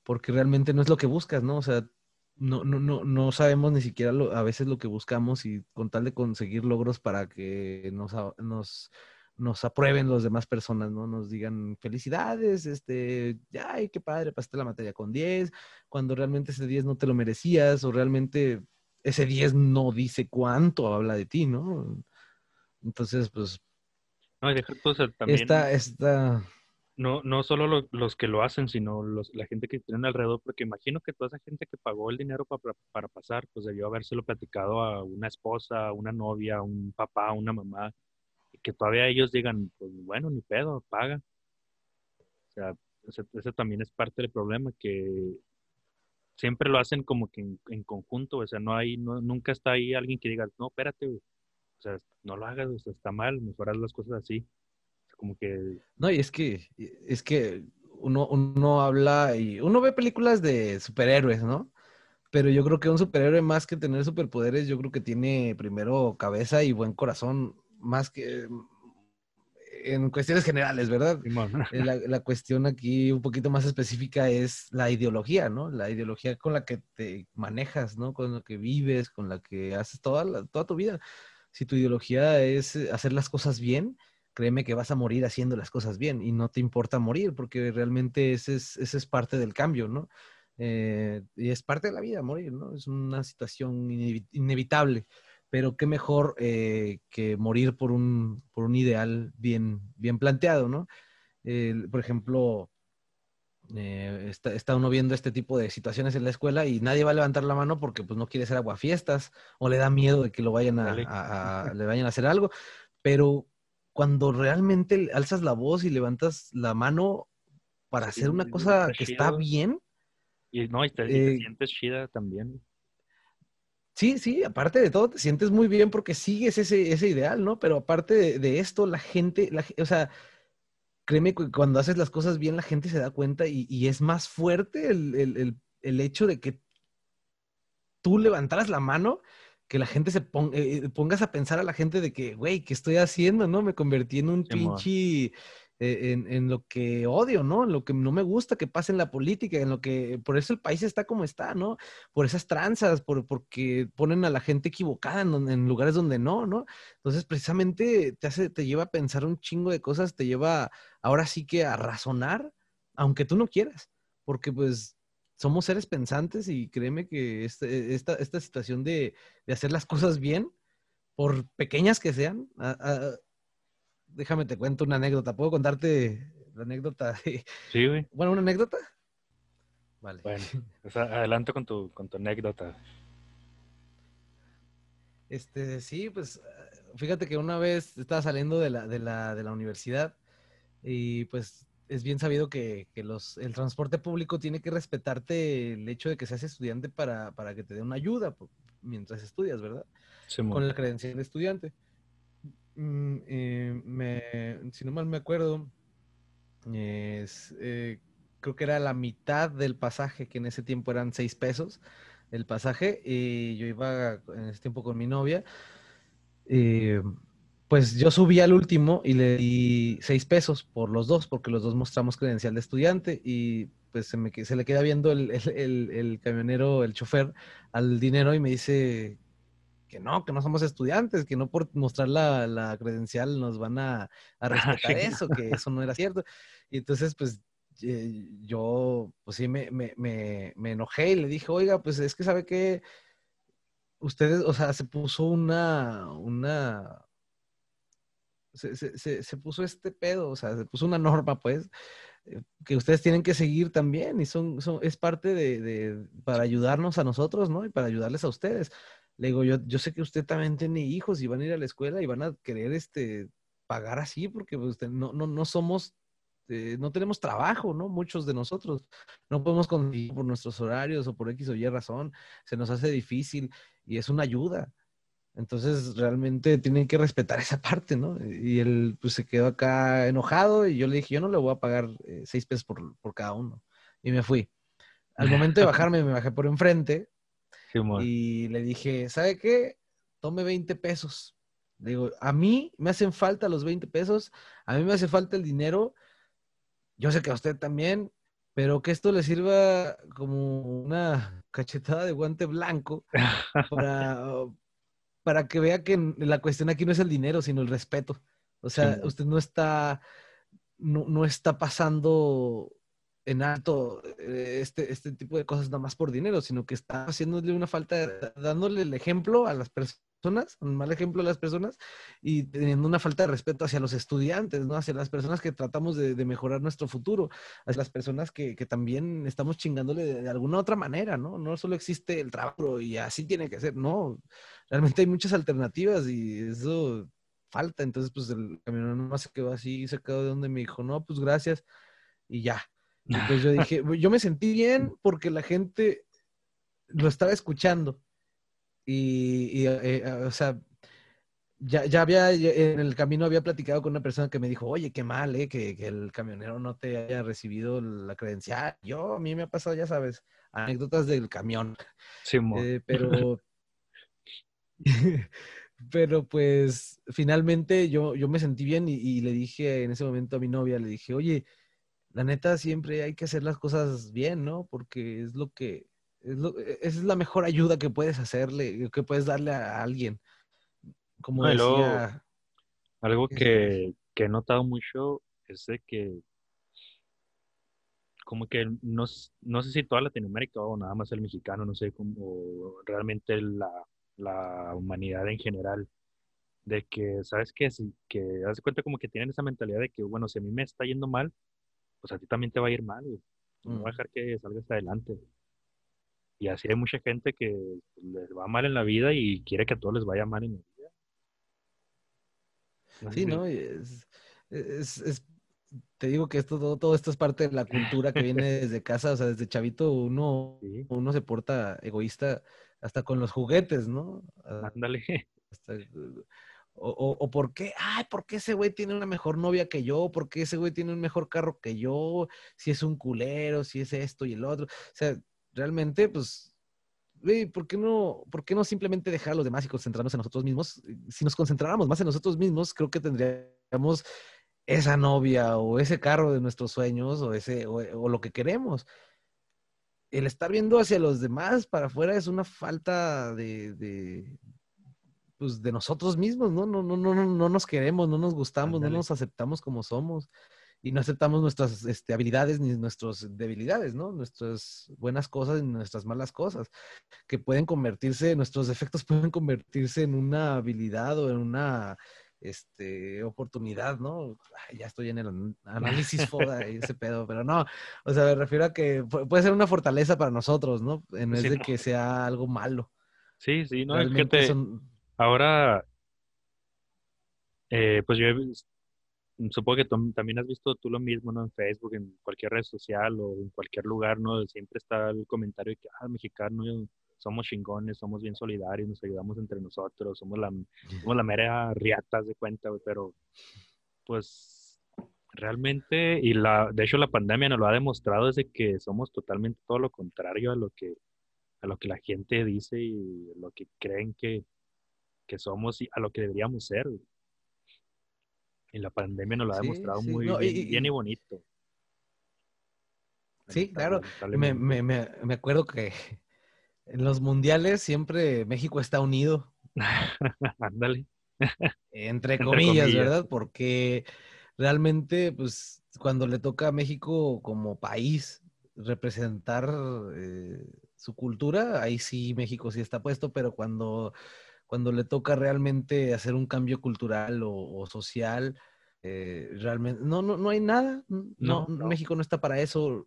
porque realmente no es lo que buscas, ¿no? O sea, no, no, no, no sabemos ni siquiera a veces lo que buscamos y con tal de conseguir logros para que nos, nos, nos aprueben las demás personas, ¿no? Nos digan felicidades, este, ay, qué padre, pasaste la materia con 10, cuando realmente ese 10 no te lo merecías o realmente ese 10 no dice cuánto habla de ti, ¿no? Entonces, pues... No, y dejar también... Esta, esta, no, no solo los que lo hacen, sino los, la gente que tienen alrededor, porque imagino que toda esa gente que pagó el dinero para, para pasar, pues debió habérselo platicado a una esposa, a una novia, a un papá, a una mamá, y que todavía ellos digan, pues bueno, ni pedo, paga. O sea, ese, también es parte del problema, que siempre lo hacen como que en, conjunto, o sea, no hay, no, nunca está ahí alguien que diga, no, espérate, o sea, no lo hagas, o sea, está mal, mejorar las cosas así como que... No, y es que, es que uno, uno habla y uno ve películas de superhéroes, ¿no? Pero yo creo que un superhéroe más que tener superpoderes, yo creo que tiene primero cabeza y buen corazón, más que en cuestiones generales, ¿verdad? Eh, la, la, cuestión aquí un poquito más específica es la ideología, ¿no? La ideología con la que te manejas, ¿no? Con la que vives, con la que haces toda, toda tu vida. Si tu ideología es hacer las cosas bien, créeme que vas a morir haciendo las cosas bien y no te importa morir porque realmente ese es, ese es parte del cambio, ¿no? Eh, y es parte de la vida morir, ¿no? Es una situación inevitable, pero qué mejor eh, que morir por un, por un ideal bien, bien planteado, ¿no? por ejemplo, eh, está, uno viendo este tipo de situaciones en la escuela y nadie va a levantar la mano porque pues no quiere ser aguafiestas o le da miedo de que lo vayan a, le vayan a hacer algo, pero cuando realmente alzas la voz y levantas la mano para hacer una cosa que está bien. Y no, y te, eh, sientes chida también. Sí, sí, aparte de todo, te sientes muy bien porque sigues ese, ese ideal, ¿no? Pero aparte de, esto, la gente, la, o sea, créeme que cuando haces las cosas bien, la gente se da cuenta y, es más fuerte el, el, el, hecho de que tú levantaras la mano que la gente se ponga, eh, pongas a pensar a la gente de que, güey, ¿qué estoy haciendo? ¿No? Me convertí en un pinche, eh, en, lo que odio, ¿no? En lo que no me gusta que pase en la política, en lo que, por eso el país está como está, ¿no? Por esas tranzas, por, porque ponen a la gente equivocada en, en lugares donde no, ¿no? Entonces, precisamente te hace, te lleva a pensar un chingo de cosas, te lleva ahora sí que a razonar, aunque tú no quieras, porque pues somos seres pensantes y créeme que este, esta, esta, situación de, hacer las cosas bien, por pequeñas que sean, déjame te cuento una anécdota. ¿Puedo contarte la anécdota? Sí, güey. Bueno, una anécdota. Vale. Bueno, adelante con tu, con tu anécdota. Este, sí, pues fíjate que una vez estaba saliendo de la, de la, de la universidad y pues es bien sabido que, los, el transporte público tiene que respetarte el hecho de que seas estudiante para, que te dé una ayuda mientras estudias, ¿verdad? Con la credencial de estudiante. Mm, eh, si no mal me acuerdo, eh, creo que era la mitad del pasaje, que en ese tiempo eran seis pesos el pasaje, y yo iba en ese tiempo con mi novia. Eh, pues yo subí al último y le di seis pesos por los dos, porque los dos mostramos credencial de estudiante y pues se, me, se le queda viendo el, el, camionero, el chofer, al dinero y me dice que no, que no somos estudiantes, que no por mostrar la, credencial nos van a, a respetar eso, que eso no era cierto. Y entonces, pues yo, pues sí, me, me, me, me enojé y le dije, oiga, pues es que sabe que ustedes, o sea, se puso una, una, se, se, puso este pedo, o sea, se puso una norma, pues, eh, que ustedes tienen que seguir también y son, son es parte de, de, para ayudarnos a nosotros, ¿no? Y para ayudarles a ustedes. Le digo, yo, yo sé que usted también tiene hijos y van a ir a la escuela y van a querer, este, pagar así porque pues, usted, no, no, no somos, eh, no tenemos trabajo, ¿no? Muchos de nosotros no podemos conseguir por nuestros horarios o por X o Y razón, se nos hace difícil y es una ayuda Entonces, realmente tienen que respetar esa parte, ¿no? Y él, pues, se quedó acá enojado y yo le dije, yo no le voy a pagar eh, seis pesos por, por, cada uno. Y me fui. Al momento de bajarme, me bajé por enfrente y le dije, ¿sabe qué? Tome 20 pesos. digo, a mí me hacen falta los 20 pesos, a mí me hace falta el dinero. Yo sé que a usted también, pero que esto le sirva como una cachetada de guante blanco para, para que vea que la cuestión aquí no es el dinero, sino el respeto. O sea, usted no está, no, no, está pasando en alto eh, este, este tipo de cosas nada más por dinero, sino que está haciéndole una falta, dándole el ejemplo a las personas un mal ejemplo a las personas y teniendo una falta de respeto hacia los estudiantes, ¿no? Hacia las personas que tratamos de, mejorar nuestro futuro, hacia las personas que, también estamos chingándole de, alguna otra manera, ¿no? No solo existe el trabajo y así tiene que ser, no. Realmente hay muchas alternativas y eso falta. Entonces, pues el camionero nomás se quedó así, sacado de donde me dijo, no, pues gracias y ya. Entonces yo dije, yo me sentí bien porque la gente lo estaba escuchando y, eh, eh, o sea, ya, ya, había, en el camino había platicado con una persona que me dijo, oye, qué mal, eh, que, que, el camionero no te haya recibido la credencial. Yo, a mí me ha pasado, ya sabes, anécdotas del camión. Sí, eh, pero, pero pues finalmente yo, yo me sentí bien y, y, le dije en ese momento a mi novia, le dije, oye, la neta siempre hay que hacer las cosas bien, ¿no? Porque es lo que, es e, esa es la mejor ayuda que puedes hacerle, que puedes darle a alguien. Como decía. algo que, he notado mucho es de que como que no, no, sé si toda Latinoamérica o nada más el mexicano, no sé cómo realmente la, la humanidad en general, de que, ¿sabes qué? Si, que das cuenta como que tienen esa mentalidad de que, bueno, si a mí me está yendo mal, pues a ti también te va a ir mal, no voy a mm. dejar que salgas adelante. Y así hay mucha gente que les va mal en la vida y quiere que a todos les vaya mal en la vida. sí, ¿no? Es, es, te digo que esto, todo, todo, esto es parte de la cultura que viene desde casa, o sea, desde chavito uno, uno se porta egoísta hasta con los juguetes, ¿no? Ah, Ándale. o, o, o, por qué, ay, ¿por qué ese güey tiene una mejor novia que yo? ¿Por qué ese güey tiene un mejor carro que yo? Si es un culero, si es esto y el otro. O sea, realmente, pues, ¿por qué, no, ¿por qué no simplemente dejar a los demás y concentrarnos en nosotros mismos? Si nos concentráramos más en nosotros mismos, creo que tendríamos esa novia o ese carro de nuestros sueños o, ese, o, lo que queremos. El estar viendo hacia los demás para afuera es una falta de, de, pues, de nosotros mismos, ¿no? No, no, no, no nos queremos, no nos gustamos, no nos aceptamos como somos y no aceptamos nuestras este, habilidades ni nuestras debilidades, ¿no? Nuestras buenas cosas y nuestras malas cosas, que pueden convertirse, nuestros defectos pueden convertirse en una habilidad o en una este, oportunidad, ¿no? ya estoy en el análisis foda y ese pedo, pero no, o sea, me refiero a que puede ser una fortaleza para nosotros, ¿no? En vez de que sea algo malo. Sí, sí, no, es que te... Ahora, eh, pues yo he supongo que también has visto tú lo mismo, ¿no? En Facebook, en cualquier red social o en cualquier lugar, ¿no? Siempre está el comentario de que, ah, mexicano, somos chingones, somos bien solidarios, nos ayudamos entre nosotros, somos la, somos la mera riatas de cuenta, pero pues realmente, y la, de hecho la pandemia nos lo ha demostrado desde que somos totalmente todo lo contrario a lo que, a lo que la gente dice y lo que creen que, que somos y a lo que deberíamos ser. En la pandemia nos lo ha demostrado muy bien, y, bonito. Sí, claro. Me, me, me, acuerdo que en los mundiales siempre México está unido. Ándale. Entre, comillas, ¿verdad? Porque realmente, pues, cuando le toca a México como país representar eh, su cultura, ahí sí México sí está puesto, pero cuando cuando le toca realmente hacer un cambio cultural o, social, eh, realmente no, no, no hay nada. No, México no está para eso.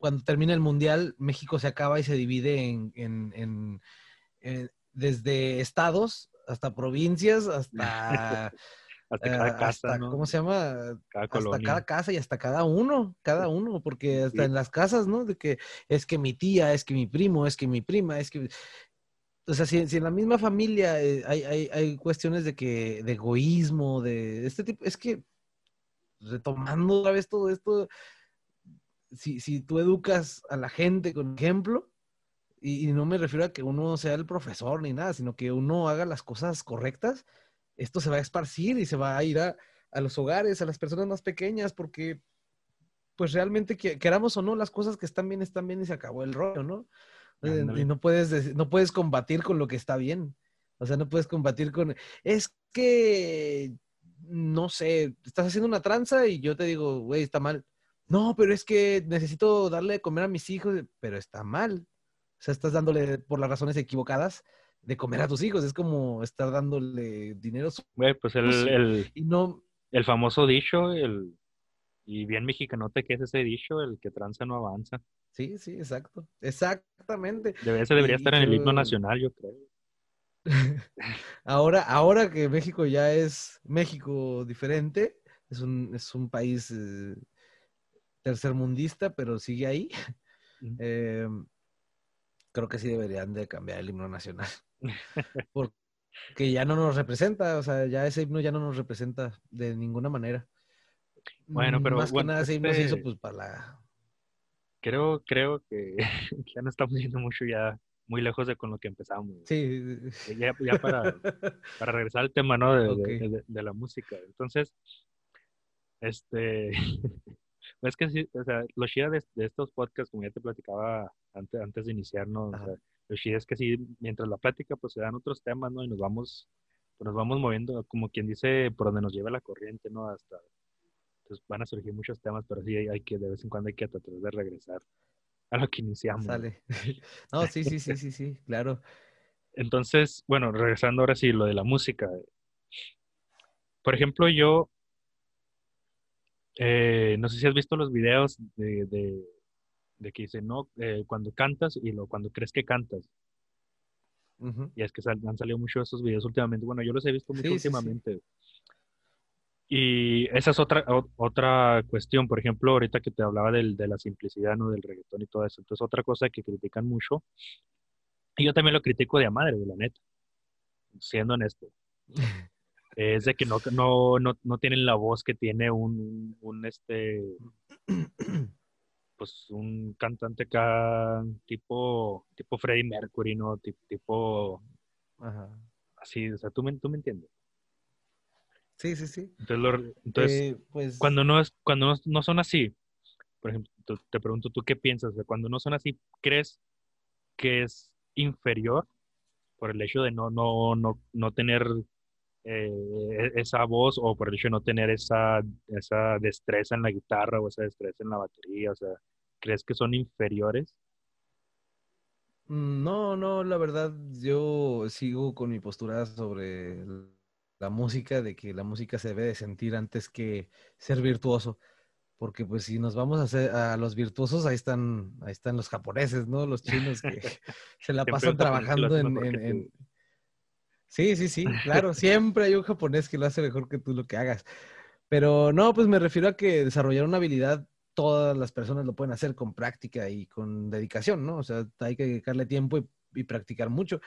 Cuando termina el mundial, México se acaba y se divide en, en, en, desde estados hasta provincias, hasta hasta cada eh, casa, ¿cómo se llama? Cada hasta cada casa y hasta cada uno, cada uno, porque hasta en las casas, ¿no? De que es que mi tía, es que mi primo, es que mi prima, es que o sea, si, en la misma familia eh, hay, hay, cuestiones de que, de egoísmo, de este tipo, es que retomando otra vez todo esto, si, si tú educas a la gente con ejemplo, y, no me refiero a que uno sea el profesor ni nada, sino que uno haga las cosas correctas, esto se va a esparcir y se va a ir a, a los hogares, a las personas más pequeñas, porque pues realmente queramos o no, las cosas que están bien están bien y se acabó el rollo, ¿no? Eh, y no puedes, no puedes combatir con lo que está bien. O sea, no puedes combatir con... Es que, no sé, estás haciendo una tranza y yo te digo, güey, está mal. No, pero es que necesito darle de comer a mis hijos, pero está mal. O sea, estás dándole por las razones equivocadas de comer a tus hijos. Es como estar dándole dinero. Güey, pues el, el, y no... el famoso dicho, el, y bien mexicanote que es ese dicho, el que tranza no avanza. Sí, sí, exacto. Exactamente. Ese debería estar en el himno nacional, yo creo. ahora, ahora que México ya es México diferente, es un, es un país eh, tercermundista, pero sigue ahí. Eh, creo que sí deberían de cambiar el himno nacional. Porque ya no nos representa, o sea, ya ese himno ya no nos representa de ninguna manera. Bueno, pero más que nada ese himno se hizo este pues para la creo, creo que ya no estamos yendo mucho ya muy lejos de con lo que empezamos. Sí. Ya, ya para, para, regresar al tema, ¿no? De, de, la música. Entonces, este, es que sí, o sea, lo chida de, estos podcasts, como ya te platicaba antes, antes de iniciarnos, o sea, lo chida es que sí, mientras la plática, pues se dan otros temas, ¿no? Y nos vamos, pues nos vamos moviendo, como quien dice, por donde nos lleva la corriente, ¿no? Hasta pues, van a surgir muchos temas, pero sí hay, que, de vez en cuando hay que tratar de regresar a lo que iniciamos. Sale. No, sí, sí, sí, sí, sí, claro. Entonces, bueno, regresando ahora sí, lo de la música. Por ejemplo, yo, eh, no sé si has visto los videos de, de, que dicen, no, eh, cuando cantas y lo, cuando crees que cantas. Y es que han salido muchos esos videos últimamente. Bueno, yo los he visto mucho últimamente. Y esa es otra, otra cuestión, por ejemplo, ahorita que te hablaba del, de la simplicidad, ¿no? Del reggaetón y todo eso. Entonces, otra cosa que critican mucho, y yo también lo critico de a madre, de la neta, siendo honesto, es de que no, no, no, no tienen la voz que tiene un, un este, pues un cantante acá, tipo, tipo Freddie Mercury, ¿no? Tipo, así, o sea, ¿tú me, tú me entiendes? Sí, sí, sí. Entonces, eh, pues cuando, no, es, cuando no, son así, por ejemplo, te pregunto tú qué piensas, de cuando no son así, ¿crees que es inferior por el hecho de no, no, no, no tener eh, e, esa voz o por el hecho de no tener esa, esa destreza en la guitarra o esa destreza en la batería? O sea, ¿crees que son inferiores? Mm, no, no, la verdad, yo sigo con mi postura sobre la música, de que la música se debe de sentir antes que ser virtuoso. Porque pues si nos vamos a hacer a los virtuosos, ahí están, ahí están los japoneses, ¿no? Los chinos que se la pasan trabajando en, Sí, sí, sí, claro, siempre hay un japonés que lo hace mejor que tú lo que hagas. Pero no, pues me refiero a que desarrollar una habilidad, todas las personas lo pueden hacer con práctica y con dedicación, ¿no? O sea, hay que dedicarle tiempo y, y practicar mucho.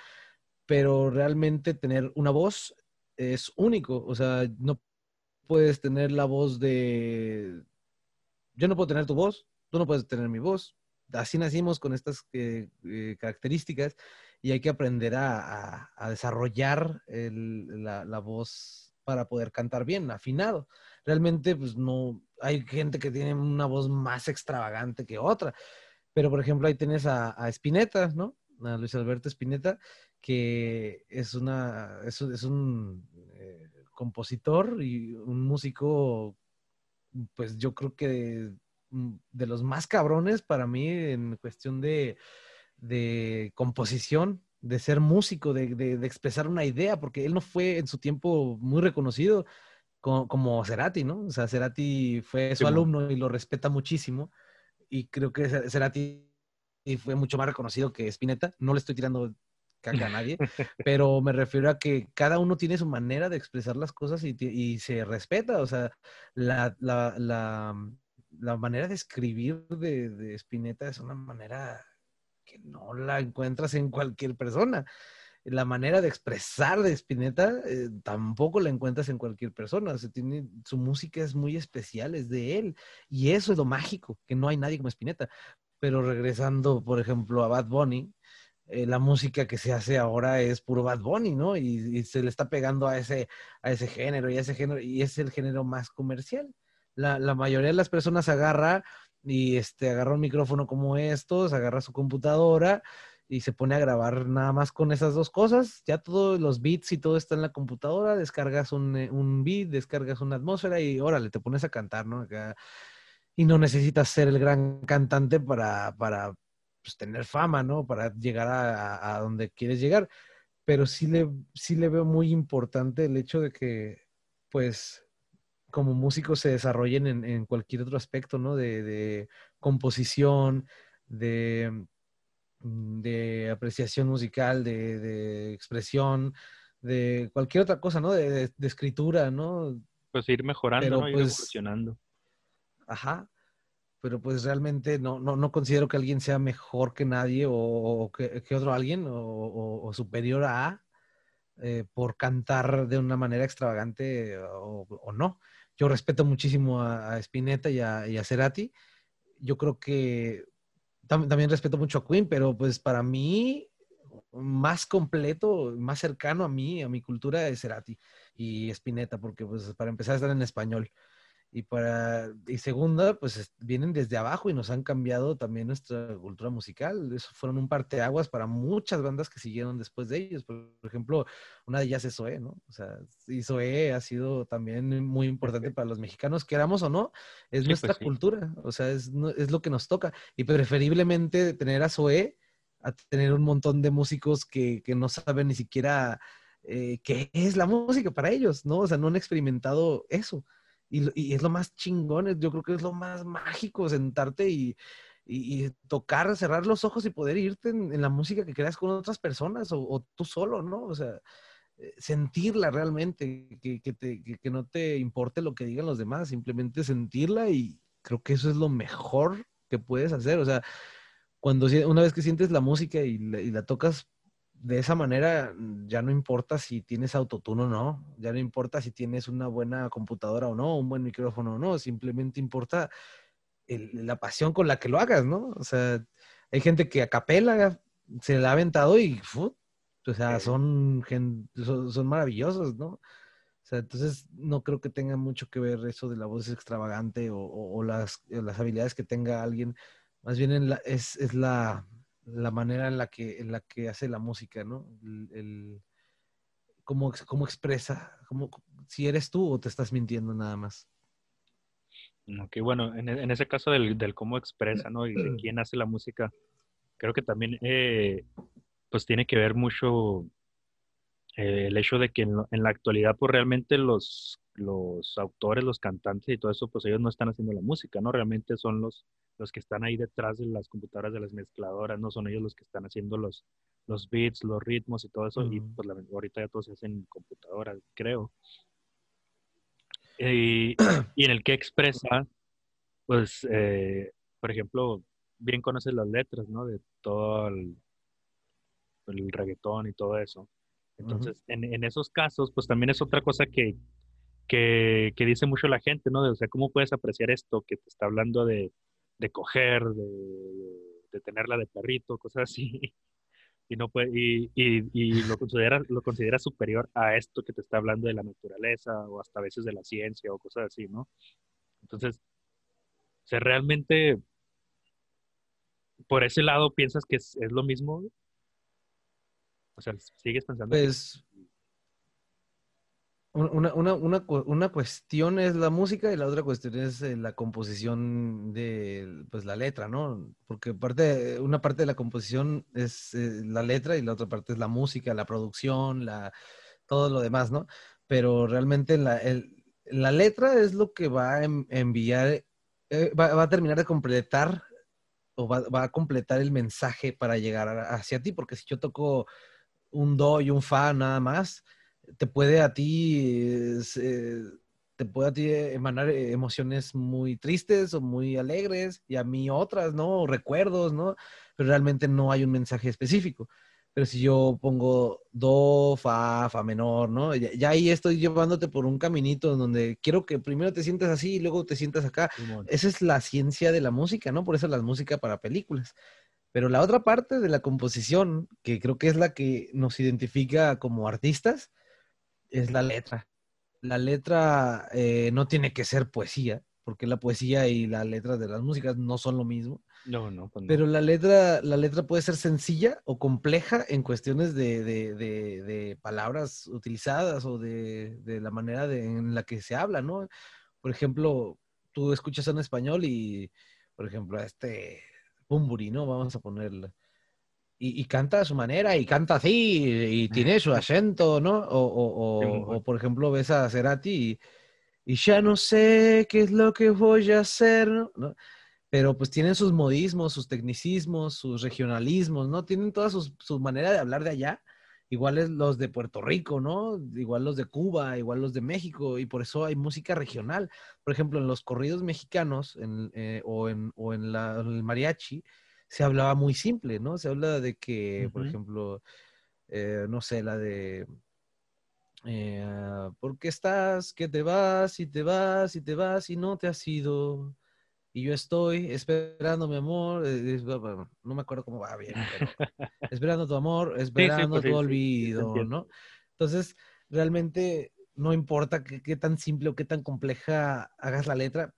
Pero realmente tener una voz es único. O sea, no puedes tener la voz de... Yo no puedo tener tu voz, tú no puedes tener mi voz. Así nacimos con estas eh, eh, características y hay que aprender a, desarrollar la, voz para poder cantar bien, afinado. Realmente, pues no, hay gente que tiene una voz más extravagante que otra. Pero, por ejemplo, ahí tienes a, a Spinetta, ¿no? A Luis Alberto Spinetta, que es, una, es, un eh, compositor y un músico, pues yo creo que mm, de, los más cabrones para mí en cuestión de, composición, de ser músico, de, expresar una idea, porque él no fue en su tiempo muy reconocido como, como Cerati, ¿no? O sea, Cerati fue su alumno y lo respeta muchísimo. Y creo que Cerati fue mucho más reconocido que Spinetta. No le estoy tirando caca a nadie, pero me refiero a que cada uno tiene su manera de expresar las cosas y, se respeta, o sea, la, la, la, manera de escribir de, de Spinetta es una manera que no la encuentras en cualquier persona. la manera de expresar de Spinetta eh, tampoco la encuentras en cualquier persona. su música es muy especial, es de él. Y eso es lo mágico, que no hay nadie como Spinetta. Pero regresando, por ejemplo, a Bad Bunny, eh, la música que se hace ahora es puro Bad Bunny, ¿no? Y, se le está pegando a ese, a ese género y a ese género, y es el género más comercial. La, la mayoría de las personas agarra y este, agarra un micrófono como estos, agarra su computadora y se pone a grabar nada más con esas dos cosas. Ya todos los beats y todo está en la computadora, descargas un, eh, un beat, descargas una atmósfera y órale, te pones a cantar, ¿no? y no necesitas ser el gran cantante para, para pues, tener fama, ¿no? Para llegar a, a, donde quieres llegar. Pero sí le, sí le veo muy importante el hecho de que, pues, como músicos se desarrollen en, en cualquier otro aspecto, ¿no? De, de composición, de Mm, de apreciación musical, de, expresión, de cualquier otra cosa, ¿no? De, escritura, ¿no? Pues ir mejorando, ¿no? ir pues evolucionando. Ajá. Pero pues realmente no, no, no, considero que alguien sea mejor que nadie o, que, otro alguien o, superior a eh, por cantar de una manera extravagante o, no. Yo respeto muchísimo a, Spinetta y a, y a Cerati. Yo creo que también respeto mucho a Queen, pero pues para mí más completo, más cercano a mí, a mi cultura es Cerati y Spinetta, porque pues para empezar están en español. Y para y segunda, pues vienen desde abajo y nos han cambiado también nuestra cultura musical. Eso fueron un parteaguas para muchas bandas que siguieron después de ellos. Por ejemplo, una de ellas es Zoé, ¿no? O sea, y Zoé ha sido también muy importante para los mexicanos, queramos o no, es pues nuestra cultura, o sea, es, es lo que nos toca. Y preferiblemente tener a Zoé a tener un montón de músicos que, que no saben ni siquiera eh, qué es la música para ellos, ¿no? O sea, no han experimentado eso. Y, es lo más chingón, yo creo que es lo más mágico, sentarte y, tocar, cerrar los ojos y poder irte en, la música que creas con otras personas o, tú solo, ¿no? O sea, eh, sentirla realmente, que, que, no te importe lo que digan los demás, simplemente sentirla y creo que eso es lo mejor que puedes hacer. O sea, cuando una vez que sientes la música y la tocas de esa manera mm, ya no importa si tienes autotune o no, ya no importa si tienes una buena computadora o no, un buen micrófono o no, simplemente importa la pasión con la que lo hagas, ¿no? O sea, hay gente que a capela se la ha aventado y, o sea, son, son, maravillosos, ¿no? O sea, entonces no creo que tenga mucho que ver eso de la voz extravagante o, las, las, habilidades que tenga alguien. Más bien es, es la, la manera en la que, en la que hace la música, ¿no? El, cómo, cómo, expresa, cómo, si eres tú o te estás mintiendo nada más. Ok, bueno, en, en ese caso del, del, cómo expresa, ¿no? Y de quién hace la música, creo que también, eh, pues tiene que ver mucho eh, el hecho de que en, en, la actualidad, pues realmente los, los autores, los cantantes y todo eso, pues ellos no están haciendo la música, ¿no? Realmente son los, los que están ahí detrás de las computadoras de las mezcladoras, no son ellos los que están haciendo los, los beats, los ritmos y todo eso, y pues la, ahorita ya todo se hace en computadora, creo. Y, y en el que expresa, pues, eh, por ejemplo, bien conoces las letras, ¿no? De todo el, el reggaetón y todo eso. Entonces, en, en, esos casos, pues también es otra cosa que, que, dice mucho la gente, ¿no? De, o sea, ¿cómo puedes apreciar esto que te está hablando de, de coger, de, tenerla de perrito, cosas así, y, no puede, y, y, lo, considera, lo considera superior a esto que te está hablando de la naturaleza o hasta a veces de la ciencia o cosas así, ¿no? Entonces, o realmente por ese lado piensas que es, lo mismo. O sea, sigues pensando. Pues, una, una, una, una, cuestión es la música y la otra cuestión es eh, la composición de pues, la letra, ¿no? Porque parte, una parte de la composición es eh, la letra y la otra parte es la música, la producción, la, todo lo demás, ¿no? Pero realmente la, la letra es lo que va a enviar, eh, va, a terminar de completar o va, va, a completar el mensaje para llegar hacia ti, porque si yo toco un do y un fa nada más, te puede a ti, eh, te puede a ti emanar emociones muy tristes o muy alegres y a mí otras, ¿no? recuerdos, ¿no? Pero realmente no hay un mensaje específico. Pero si yo pongo do, fa, fa menor, ¿no? Ya, ahí estoy llevándote por un caminito donde quiero que primero te sientas así y luego te sientas acá. Esa es la ciencia de la música, ¿no? Por eso la música para películas. Pero la otra parte de la composición, que creo que es la que nos identifica como artistas, es la letra. La letra eh, no tiene que ser poesía, porque la poesía y la letra de las músicas no son lo mismo. No, no, pues Pero la letra, la letra puede ser sencilla o compleja en cuestiones de, palabras utilizadas o de, la manera en la que se habla, ¿no? Por ejemplo, tú escuchas en español y, por ejemplo, a este Bumburi, ¿no? Vamos a ponerle. Y, canta a su manera y canta así y, tiene su acento, ¿no? O, por ejemplo, ves a Cerati y y ya no sé qué es lo que voy a hacer, ¿no? Pero pues tienen sus modismos, sus tecnicismos, sus regionalismos, ¿no? Tienen toda su, manera de hablar de allá, igual los de Puerto Rico, ¿no? Igual los de Cuba, igual los de México, y por eso hay música regional. Por ejemplo, en los corridos mexicanos eh, o, en, o en, el mariachi se hablaba muy simple, ¿no? Se habla de que, por ejemplo, eh, no sé, la de eh, ¿Por qué estás? Que te vas y te vas y te vas y no te has ido. Y yo estoy esperando mi amor. Eh, no me acuerdo cómo va bien, pero esperando tu amor, esperando pues tu olvido, ¿no? Entonces, realmente no importa qué, tan simple o qué tan compleja hagas la letra,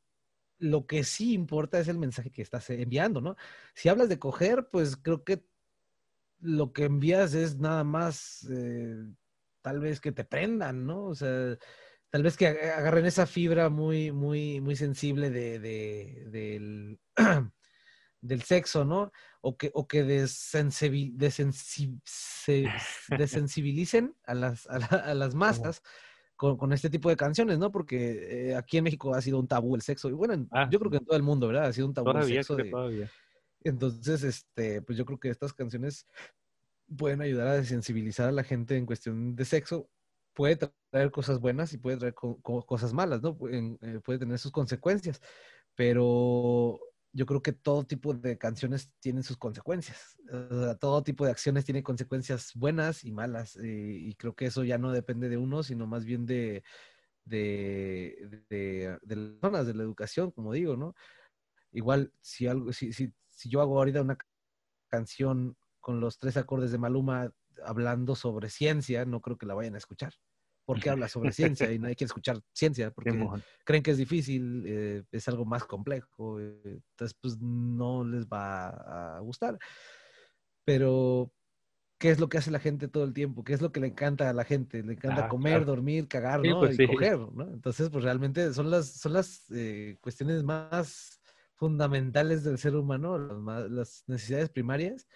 lo que sí importa es el mensaje que estás enviando, ¿no? Si hablas de coger, pues creo que lo que envías es nada más eh, tal vez que te prendan, ¿no? O sea, tal vez que agarren esa fibra muy, muy, muy sensible de, del, del, sexo, ¿no? O que, o que desensibilicen a las, a, las masas. Con, este tipo de canciones, ¿no? Porque eh, aquí en México ha sido un tabú el sexo. Y bueno, ah, yo creo que en todo el mundo, ¿verdad? Ha sido un tabú el sexo. Todavía. Entonces, este, pues yo creo que estas canciones pueden ayudar a desensibilizar a la gente en cuestión de sexo. Puede traer cosas buenas y puede traer cosas malas, ¿no? Eh, puede tener sus consecuencias, pero yo creo que todo tipo de canciones tienen sus consecuencias. todo tipo de acciones tienen consecuencias buenas y malas. Y, creo que eso ya no depende de uno, sino más bien de las zonas, de la educación, como digo, ¿no? Igual, si, algo, si, si, si yo hago ahorita una canción con los tres acordes de Maluma hablando sobre ciencia, no creo que la vayan a escuchar. Porque habla sobre ciencia y nadie quiere escuchar ciencia porque creen que es difícil, eh, es algo más complejo, eh, entonces pues no les va a gustar. Pero, ¿qué es lo que hace la gente todo el tiempo? ¿Qué es lo que le encanta a la gente? Le encanta ah, comer, dormir, cagar, ¿no? Pues y coger, ¿no? Entonces, pues realmente son las, son las eh, cuestiones más fundamentales del ser humano, las necesidades primarias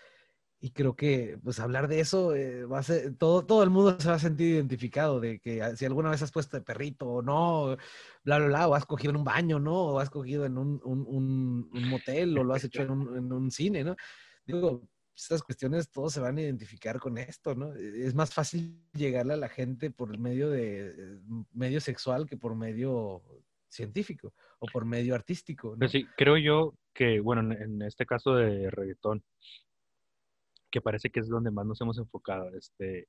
y creo que, pues, hablar de eso eh, va a ser, todo, todo el mundo se va a sentir identificado de que ah, si alguna vez has puesto de perrito o no, bla, bla, bla, o has cogido en un baño, ¿no? O has cogido en un, un, un, motel o lo has hecho en un, en un, cine, ¿no? Digo, estas cuestiones todos se van a identificar con esto, ¿no? E, es más fácil llegarle a la gente por medio de medio sexual que por medio científico o por medio artístico. ¿no? Pues sí, creo yo que, bueno, en este caso de reggaetón, que parece que es donde más nos hemos enfocado. Este,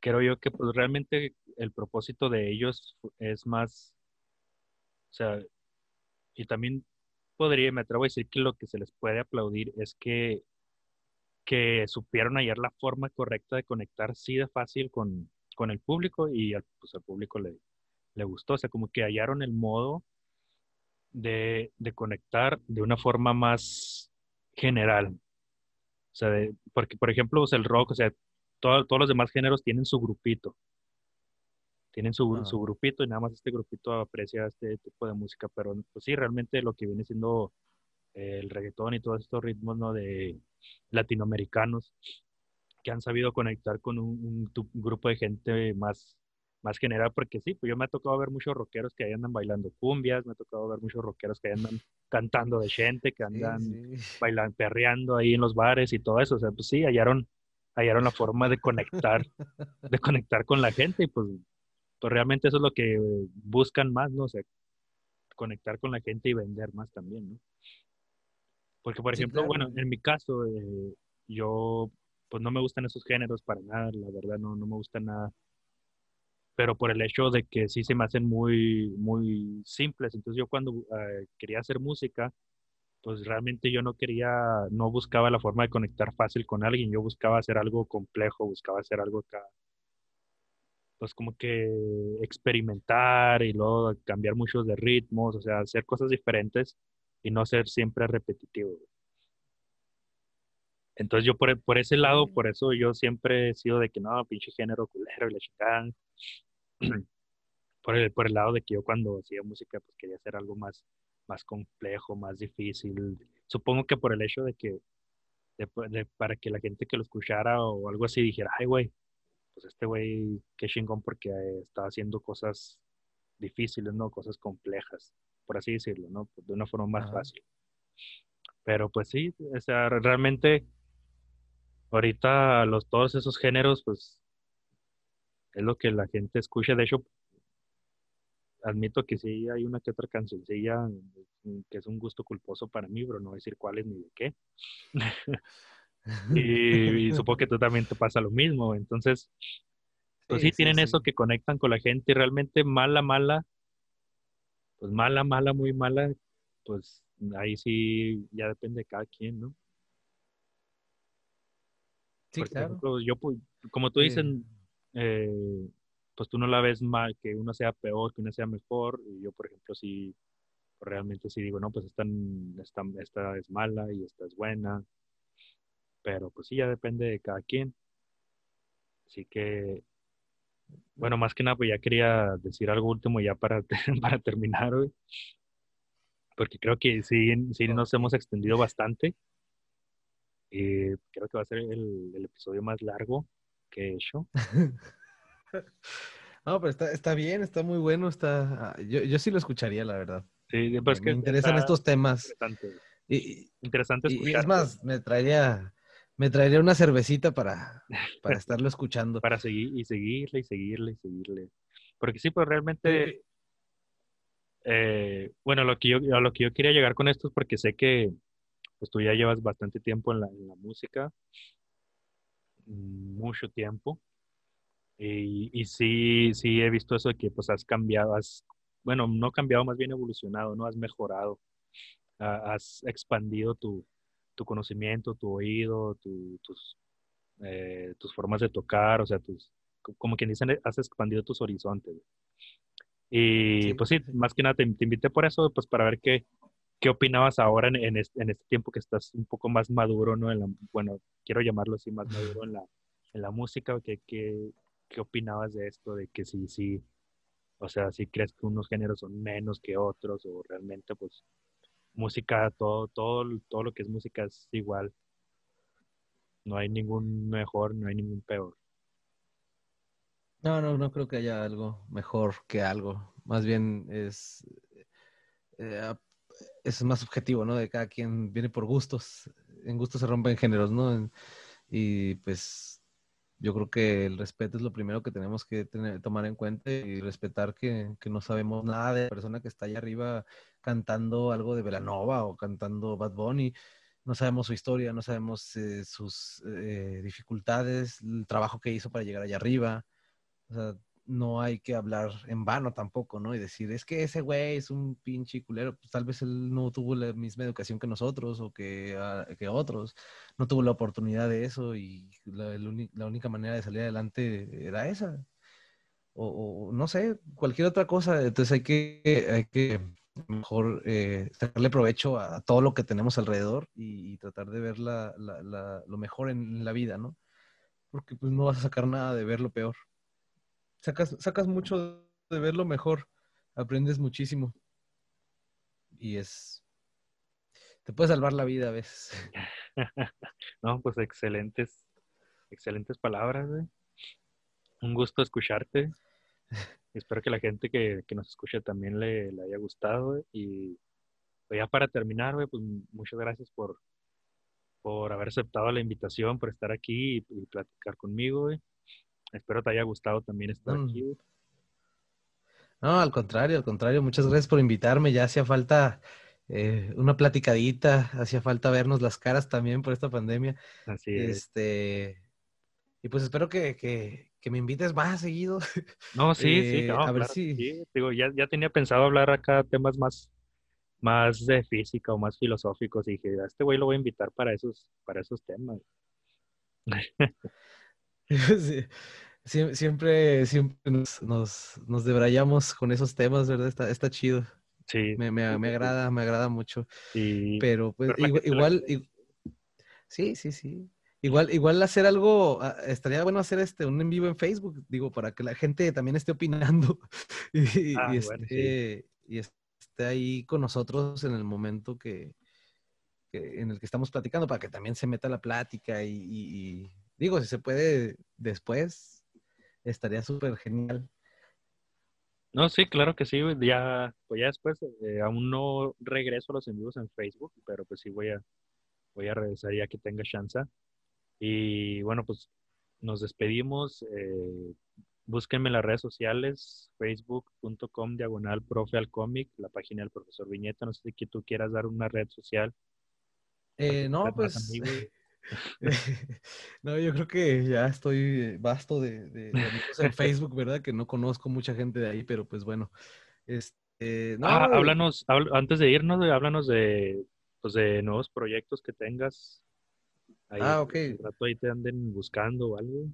creo yo que pues realmente el propósito de ellos es más, o sea, y también podría, me atrevo a decir que lo que se les puede aplaudir es que, que supieron hallar la forma correcta de conectar sí de fácil con, con el público y al, pues al público le, le gustó, o sea, como que hallaron el modo de, de conectar de una forma más general, o sea, porque, por ejemplo, pues, el rock, o sea, todos los demás géneros tienen su grupito. Tienen su, su, grupito y nada más este grupito aprecia este tipo de música. Pero, pues sí, realmente lo que viene siendo el reggaetón y todos estos ritmos, ¿no? De latinoamericanos que han sabido conectar con un grupo de gente más, más general, porque sí, pues yo me ha tocado ver muchos rockeros que ahí andan bailando cumbias, me ha tocado ver muchos rockeros que andan cantando de gente, que andan bailando, perreando ahí en los bares y todo eso, o sea, pues sí, hallaron, hallaron la forma de conectar, de conectar con la gente y pues, pues realmente eso es lo que buscan más, ¿no? O sea, conectar con la gente y vender más también, ¿no? Porque, por ejemplo, bueno, en mi caso, eh, yo pues no me gustan esos géneros para nada, la verdad no, no me gusta nada. Pero por el hecho de que sí se me hacen muy, muy simples. Entonces yo cuando eh, quería hacer música, pues realmente yo no quería, no buscaba la forma de conectar fácil con alguien, yo buscaba hacer algo complejo, buscaba hacer algo acá, pues como que experimentar y luego cambiar muchos de ritmos, o sea, hacer cosas diferentes y no ser siempre repetitivo. Entonces yo por, por, ese lado, por eso yo siempre he sido de que no, pinche género culero y la chingada. por, el, por el lado de que yo cuando hacía música pues quería hacer algo más, más complejo, más difícil. Supongo que por el hecho de que, para que la gente que lo escuchara o algo así dijera, ay, güey, pues este güey, qué chingón porque estaba haciendo cosas difíciles, ¿no? Cosas complejas, por así decirlo, ¿no? Pues, de una forma más fácil. Pero pues sí, o sea, realmente ahorita los, todos esos géneros, pues es lo que la gente escucha. De hecho, admito que sí hay una que otra cancioncilla que es un gusto culposo para mí, pero no voy a decir cuál es ni de qué. y, supongo que tú también te pasa lo mismo. Entonces, pues sí, tienen eso que conectan con la gente y realmente mala, mala, pues mala, mala, muy mala, pues ahí sí ya depende de cada quien, ¿no? Sí, claro. yo, pues, como tú dices, eh, pues tú no la ves mal, que uno sea peor, que uno sea mejor. Y yo, por ejemplo, sí, realmente sí digo, no, pues esta, esta, esta es mala y esta es buena. Pero pues sí, ya depende de cada quien. Así que, bueno, más que nada, pues ya quería decir algo último ya para, para terminar, hoy. Porque creo que sí, sí nos hemos extendido bastante. Y creo que va a ser el, el episodio más largo que he hecho. No, pero está, está bien, está muy bueno, está... Yo, yo sí lo escucharía, la verdad. Sí, pues me, interesan estos temas. Interesante. Y, interesante Y es más, me traería, me traería una cervecita para, para estarlo escuchando. para seguir y seguirle y seguirle y seguirle. Porque sí, pues realmente... Eh, bueno, lo que yo, a lo que yo quería llegar con esto es porque sé que pues tú ya llevas bastante tiempo en la, en la música, mucho tiempo, y, y, sí, sí he visto eso de que pues has cambiado, has, bueno, no cambiado, más bien evolucionado, ¿no? Has mejorado, has expandido tu, tu, conocimiento, tu oído, tus, eh, tus formas de tocar, o sea, tus, como quien dicen, has expandido tus horizontes. Y pues sí, más que nada te, invité por eso, pues para ver qué, qué opinabas ahora en, en, este, tiempo que estás un poco más maduro, ¿no? Bueno, quiero llamarlo así, más maduro en la, en la música, que, que, ¿qué opinabas de esto? De que sí, sí, o sea, si crees que unos géneros son menos que otros o realmente pues música, todo, todo, todo lo que es música es igual. No hay ningún mejor, no hay ningún peor. No, no, no creo que haya algo mejor que algo. Más bien es, eh, es más objetivo, ¿no? De cada quien viene por gustos. En gustos se rompen géneros, ¿no? Y pues yo creo que el respeto es lo primero que tenemos que tener, tomar en cuenta y respetar que, no sabemos nada de la persona que está allá arriba cantando algo de Velanova o cantando Bad Bunny. No sabemos su historia, no sabemos eh, sus eh, dificultades, el trabajo que hizo para llegar allá arriba. O sea, no hay que hablar en vano tampoco, ¿no? Y decir, es que ese güey es un pinche culero, pues tal vez él no tuvo la misma educación que nosotros o que, ah, que otros, no tuvo la oportunidad de eso y la, la única manera de salir adelante era esa. O, no sé, cualquier otra cosa. Entonces hay que, hay que mejor eh, sacarle provecho a, todo lo que tenemos alrededor y, tratar de ver la, lo mejor en la vida, ¿no? Porque pues no vas a sacar nada de ver lo peor sacas, sacas mucho de verlo mejor, aprendes muchísimo. Y es, te puede salvar la vida a veces. no, pues excelentes, excelentes palabras, Un gusto escucharte. Espero que la gente que, nos escuche también le, haya gustado. Y pues ya para terminar, pues muchas gracias por, por haber aceptado la invitación, por estar aquí y, platicar conmigo. Espero te haya gustado también estar mm. aquí. No, al contrario, al contrario. Muchas gracias por invitarme. Ya hacía falta eh, una platicadita, hacía falta vernos las caras también por esta pandemia. Así es. Este, y pues espero que, que, me invites más seguido. No, sí, sí, eh, a ver si... Digo, ya, ya tenía pensado hablar acá temas más, más de física o más filosóficos y dije, a este güey lo voy a invitar para esos, para esos temas. siempre, siempre nos, nos, nos, debrayamos con esos temas, ¿verdad? Está, está chido. Sí. Me, me, me agrada, me agrada mucho. Pero pues igual, sí, sí, sí. Igual, igual hacer algo, ah, estaría bueno hacer este un en vivo en Facebook, digo, para que la gente también esté opinando y, ah, esté, y esté ahí con nosotros en el momento que, en el que estamos platicando, para que también se meta la plática y, digo, si se puede después, estaría súper genial. No, sí, claro que sí, ya, pues ya después, eh, aún no regreso a los envíos en Facebook, pero pues sí voy a, voy a regresar ya que tenga chance. Y bueno, pues nos despedimos. Eh, búsquenme en las redes sociales, facebook.com diagonal profe al cómic, la página del profesor Viñeta. No sé si tú quieras dar una red social. Eh, no, pues. no, yo creo que ya estoy vasto de, de, amigos en Facebook, ¿verdad? Que no conozco mucha gente de ahí, pero pues bueno. Este, ah, háblanos, antes de irnos, háblanos de, pues, de nuevos proyectos que tengas ah, ok. rato ahí te anden buscando o algo.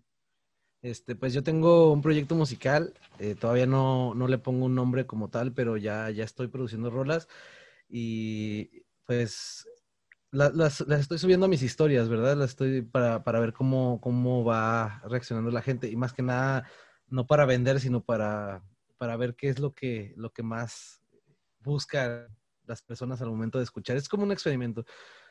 Este, pues yo tengo un proyecto musical, eh, todavía no, no, le pongo un nombre como tal, pero ya, ya estoy produciendo rolas y pues las, las, estoy subiendo a mis historias, ¿verdad? Las estoy para, para ver cómo, cómo va reaccionando la gente y más que nada, no para vender, sino para, para ver qué es lo que, lo que más buscan las personas al momento de escuchar. Es como un experimento.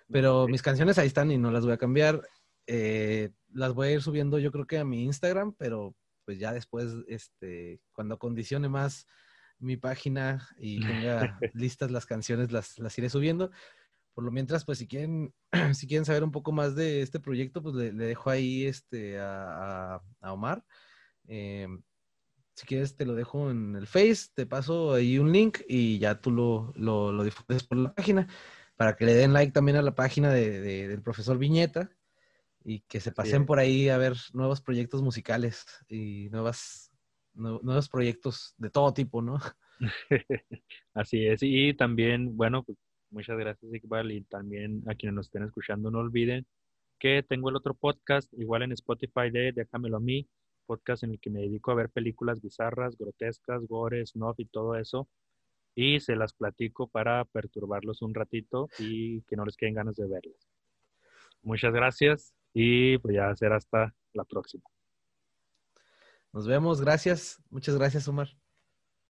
Pero mis canciones ahí están y no las voy a cambiar. Eh, las voy a ir subiendo yo creo que a mi Instagram, pero pues ya después, este, cuando condicione más mi página y tenga listas las canciones, las, las iré subiendo. Por lo mientras, pues si quieren, si quieren saber un poco más de este proyecto, pues le, dejo ahí este, a, Omar. Em, si quieres, te lo dejo en el Face, te paso ahí un link y ya tú lo, lo, lo difundes por la página para que le den like también a la página de, del profesor Viñeta y que se pasen por ahí a ver nuevos proyectos musicales y nuevas, nuevos proyectos de todo tipo, ¿no? Así es. Y también, bueno, pues, muchas gracias, Iqbal, y también a quienes nos estén escuchando, no olviden que tengo el otro podcast, igual en Spotify de Déjamelo a mí, podcast en el que me dedico a ver películas bizarras, grotescas, gores, snuff y todo eso y se las platico para perturbarlos un ratito y que no les queden ganas de verlas. Muchas gracias y pues ya será hasta la próxima. Nos vemos, gracias. Muchas gracias, Omar.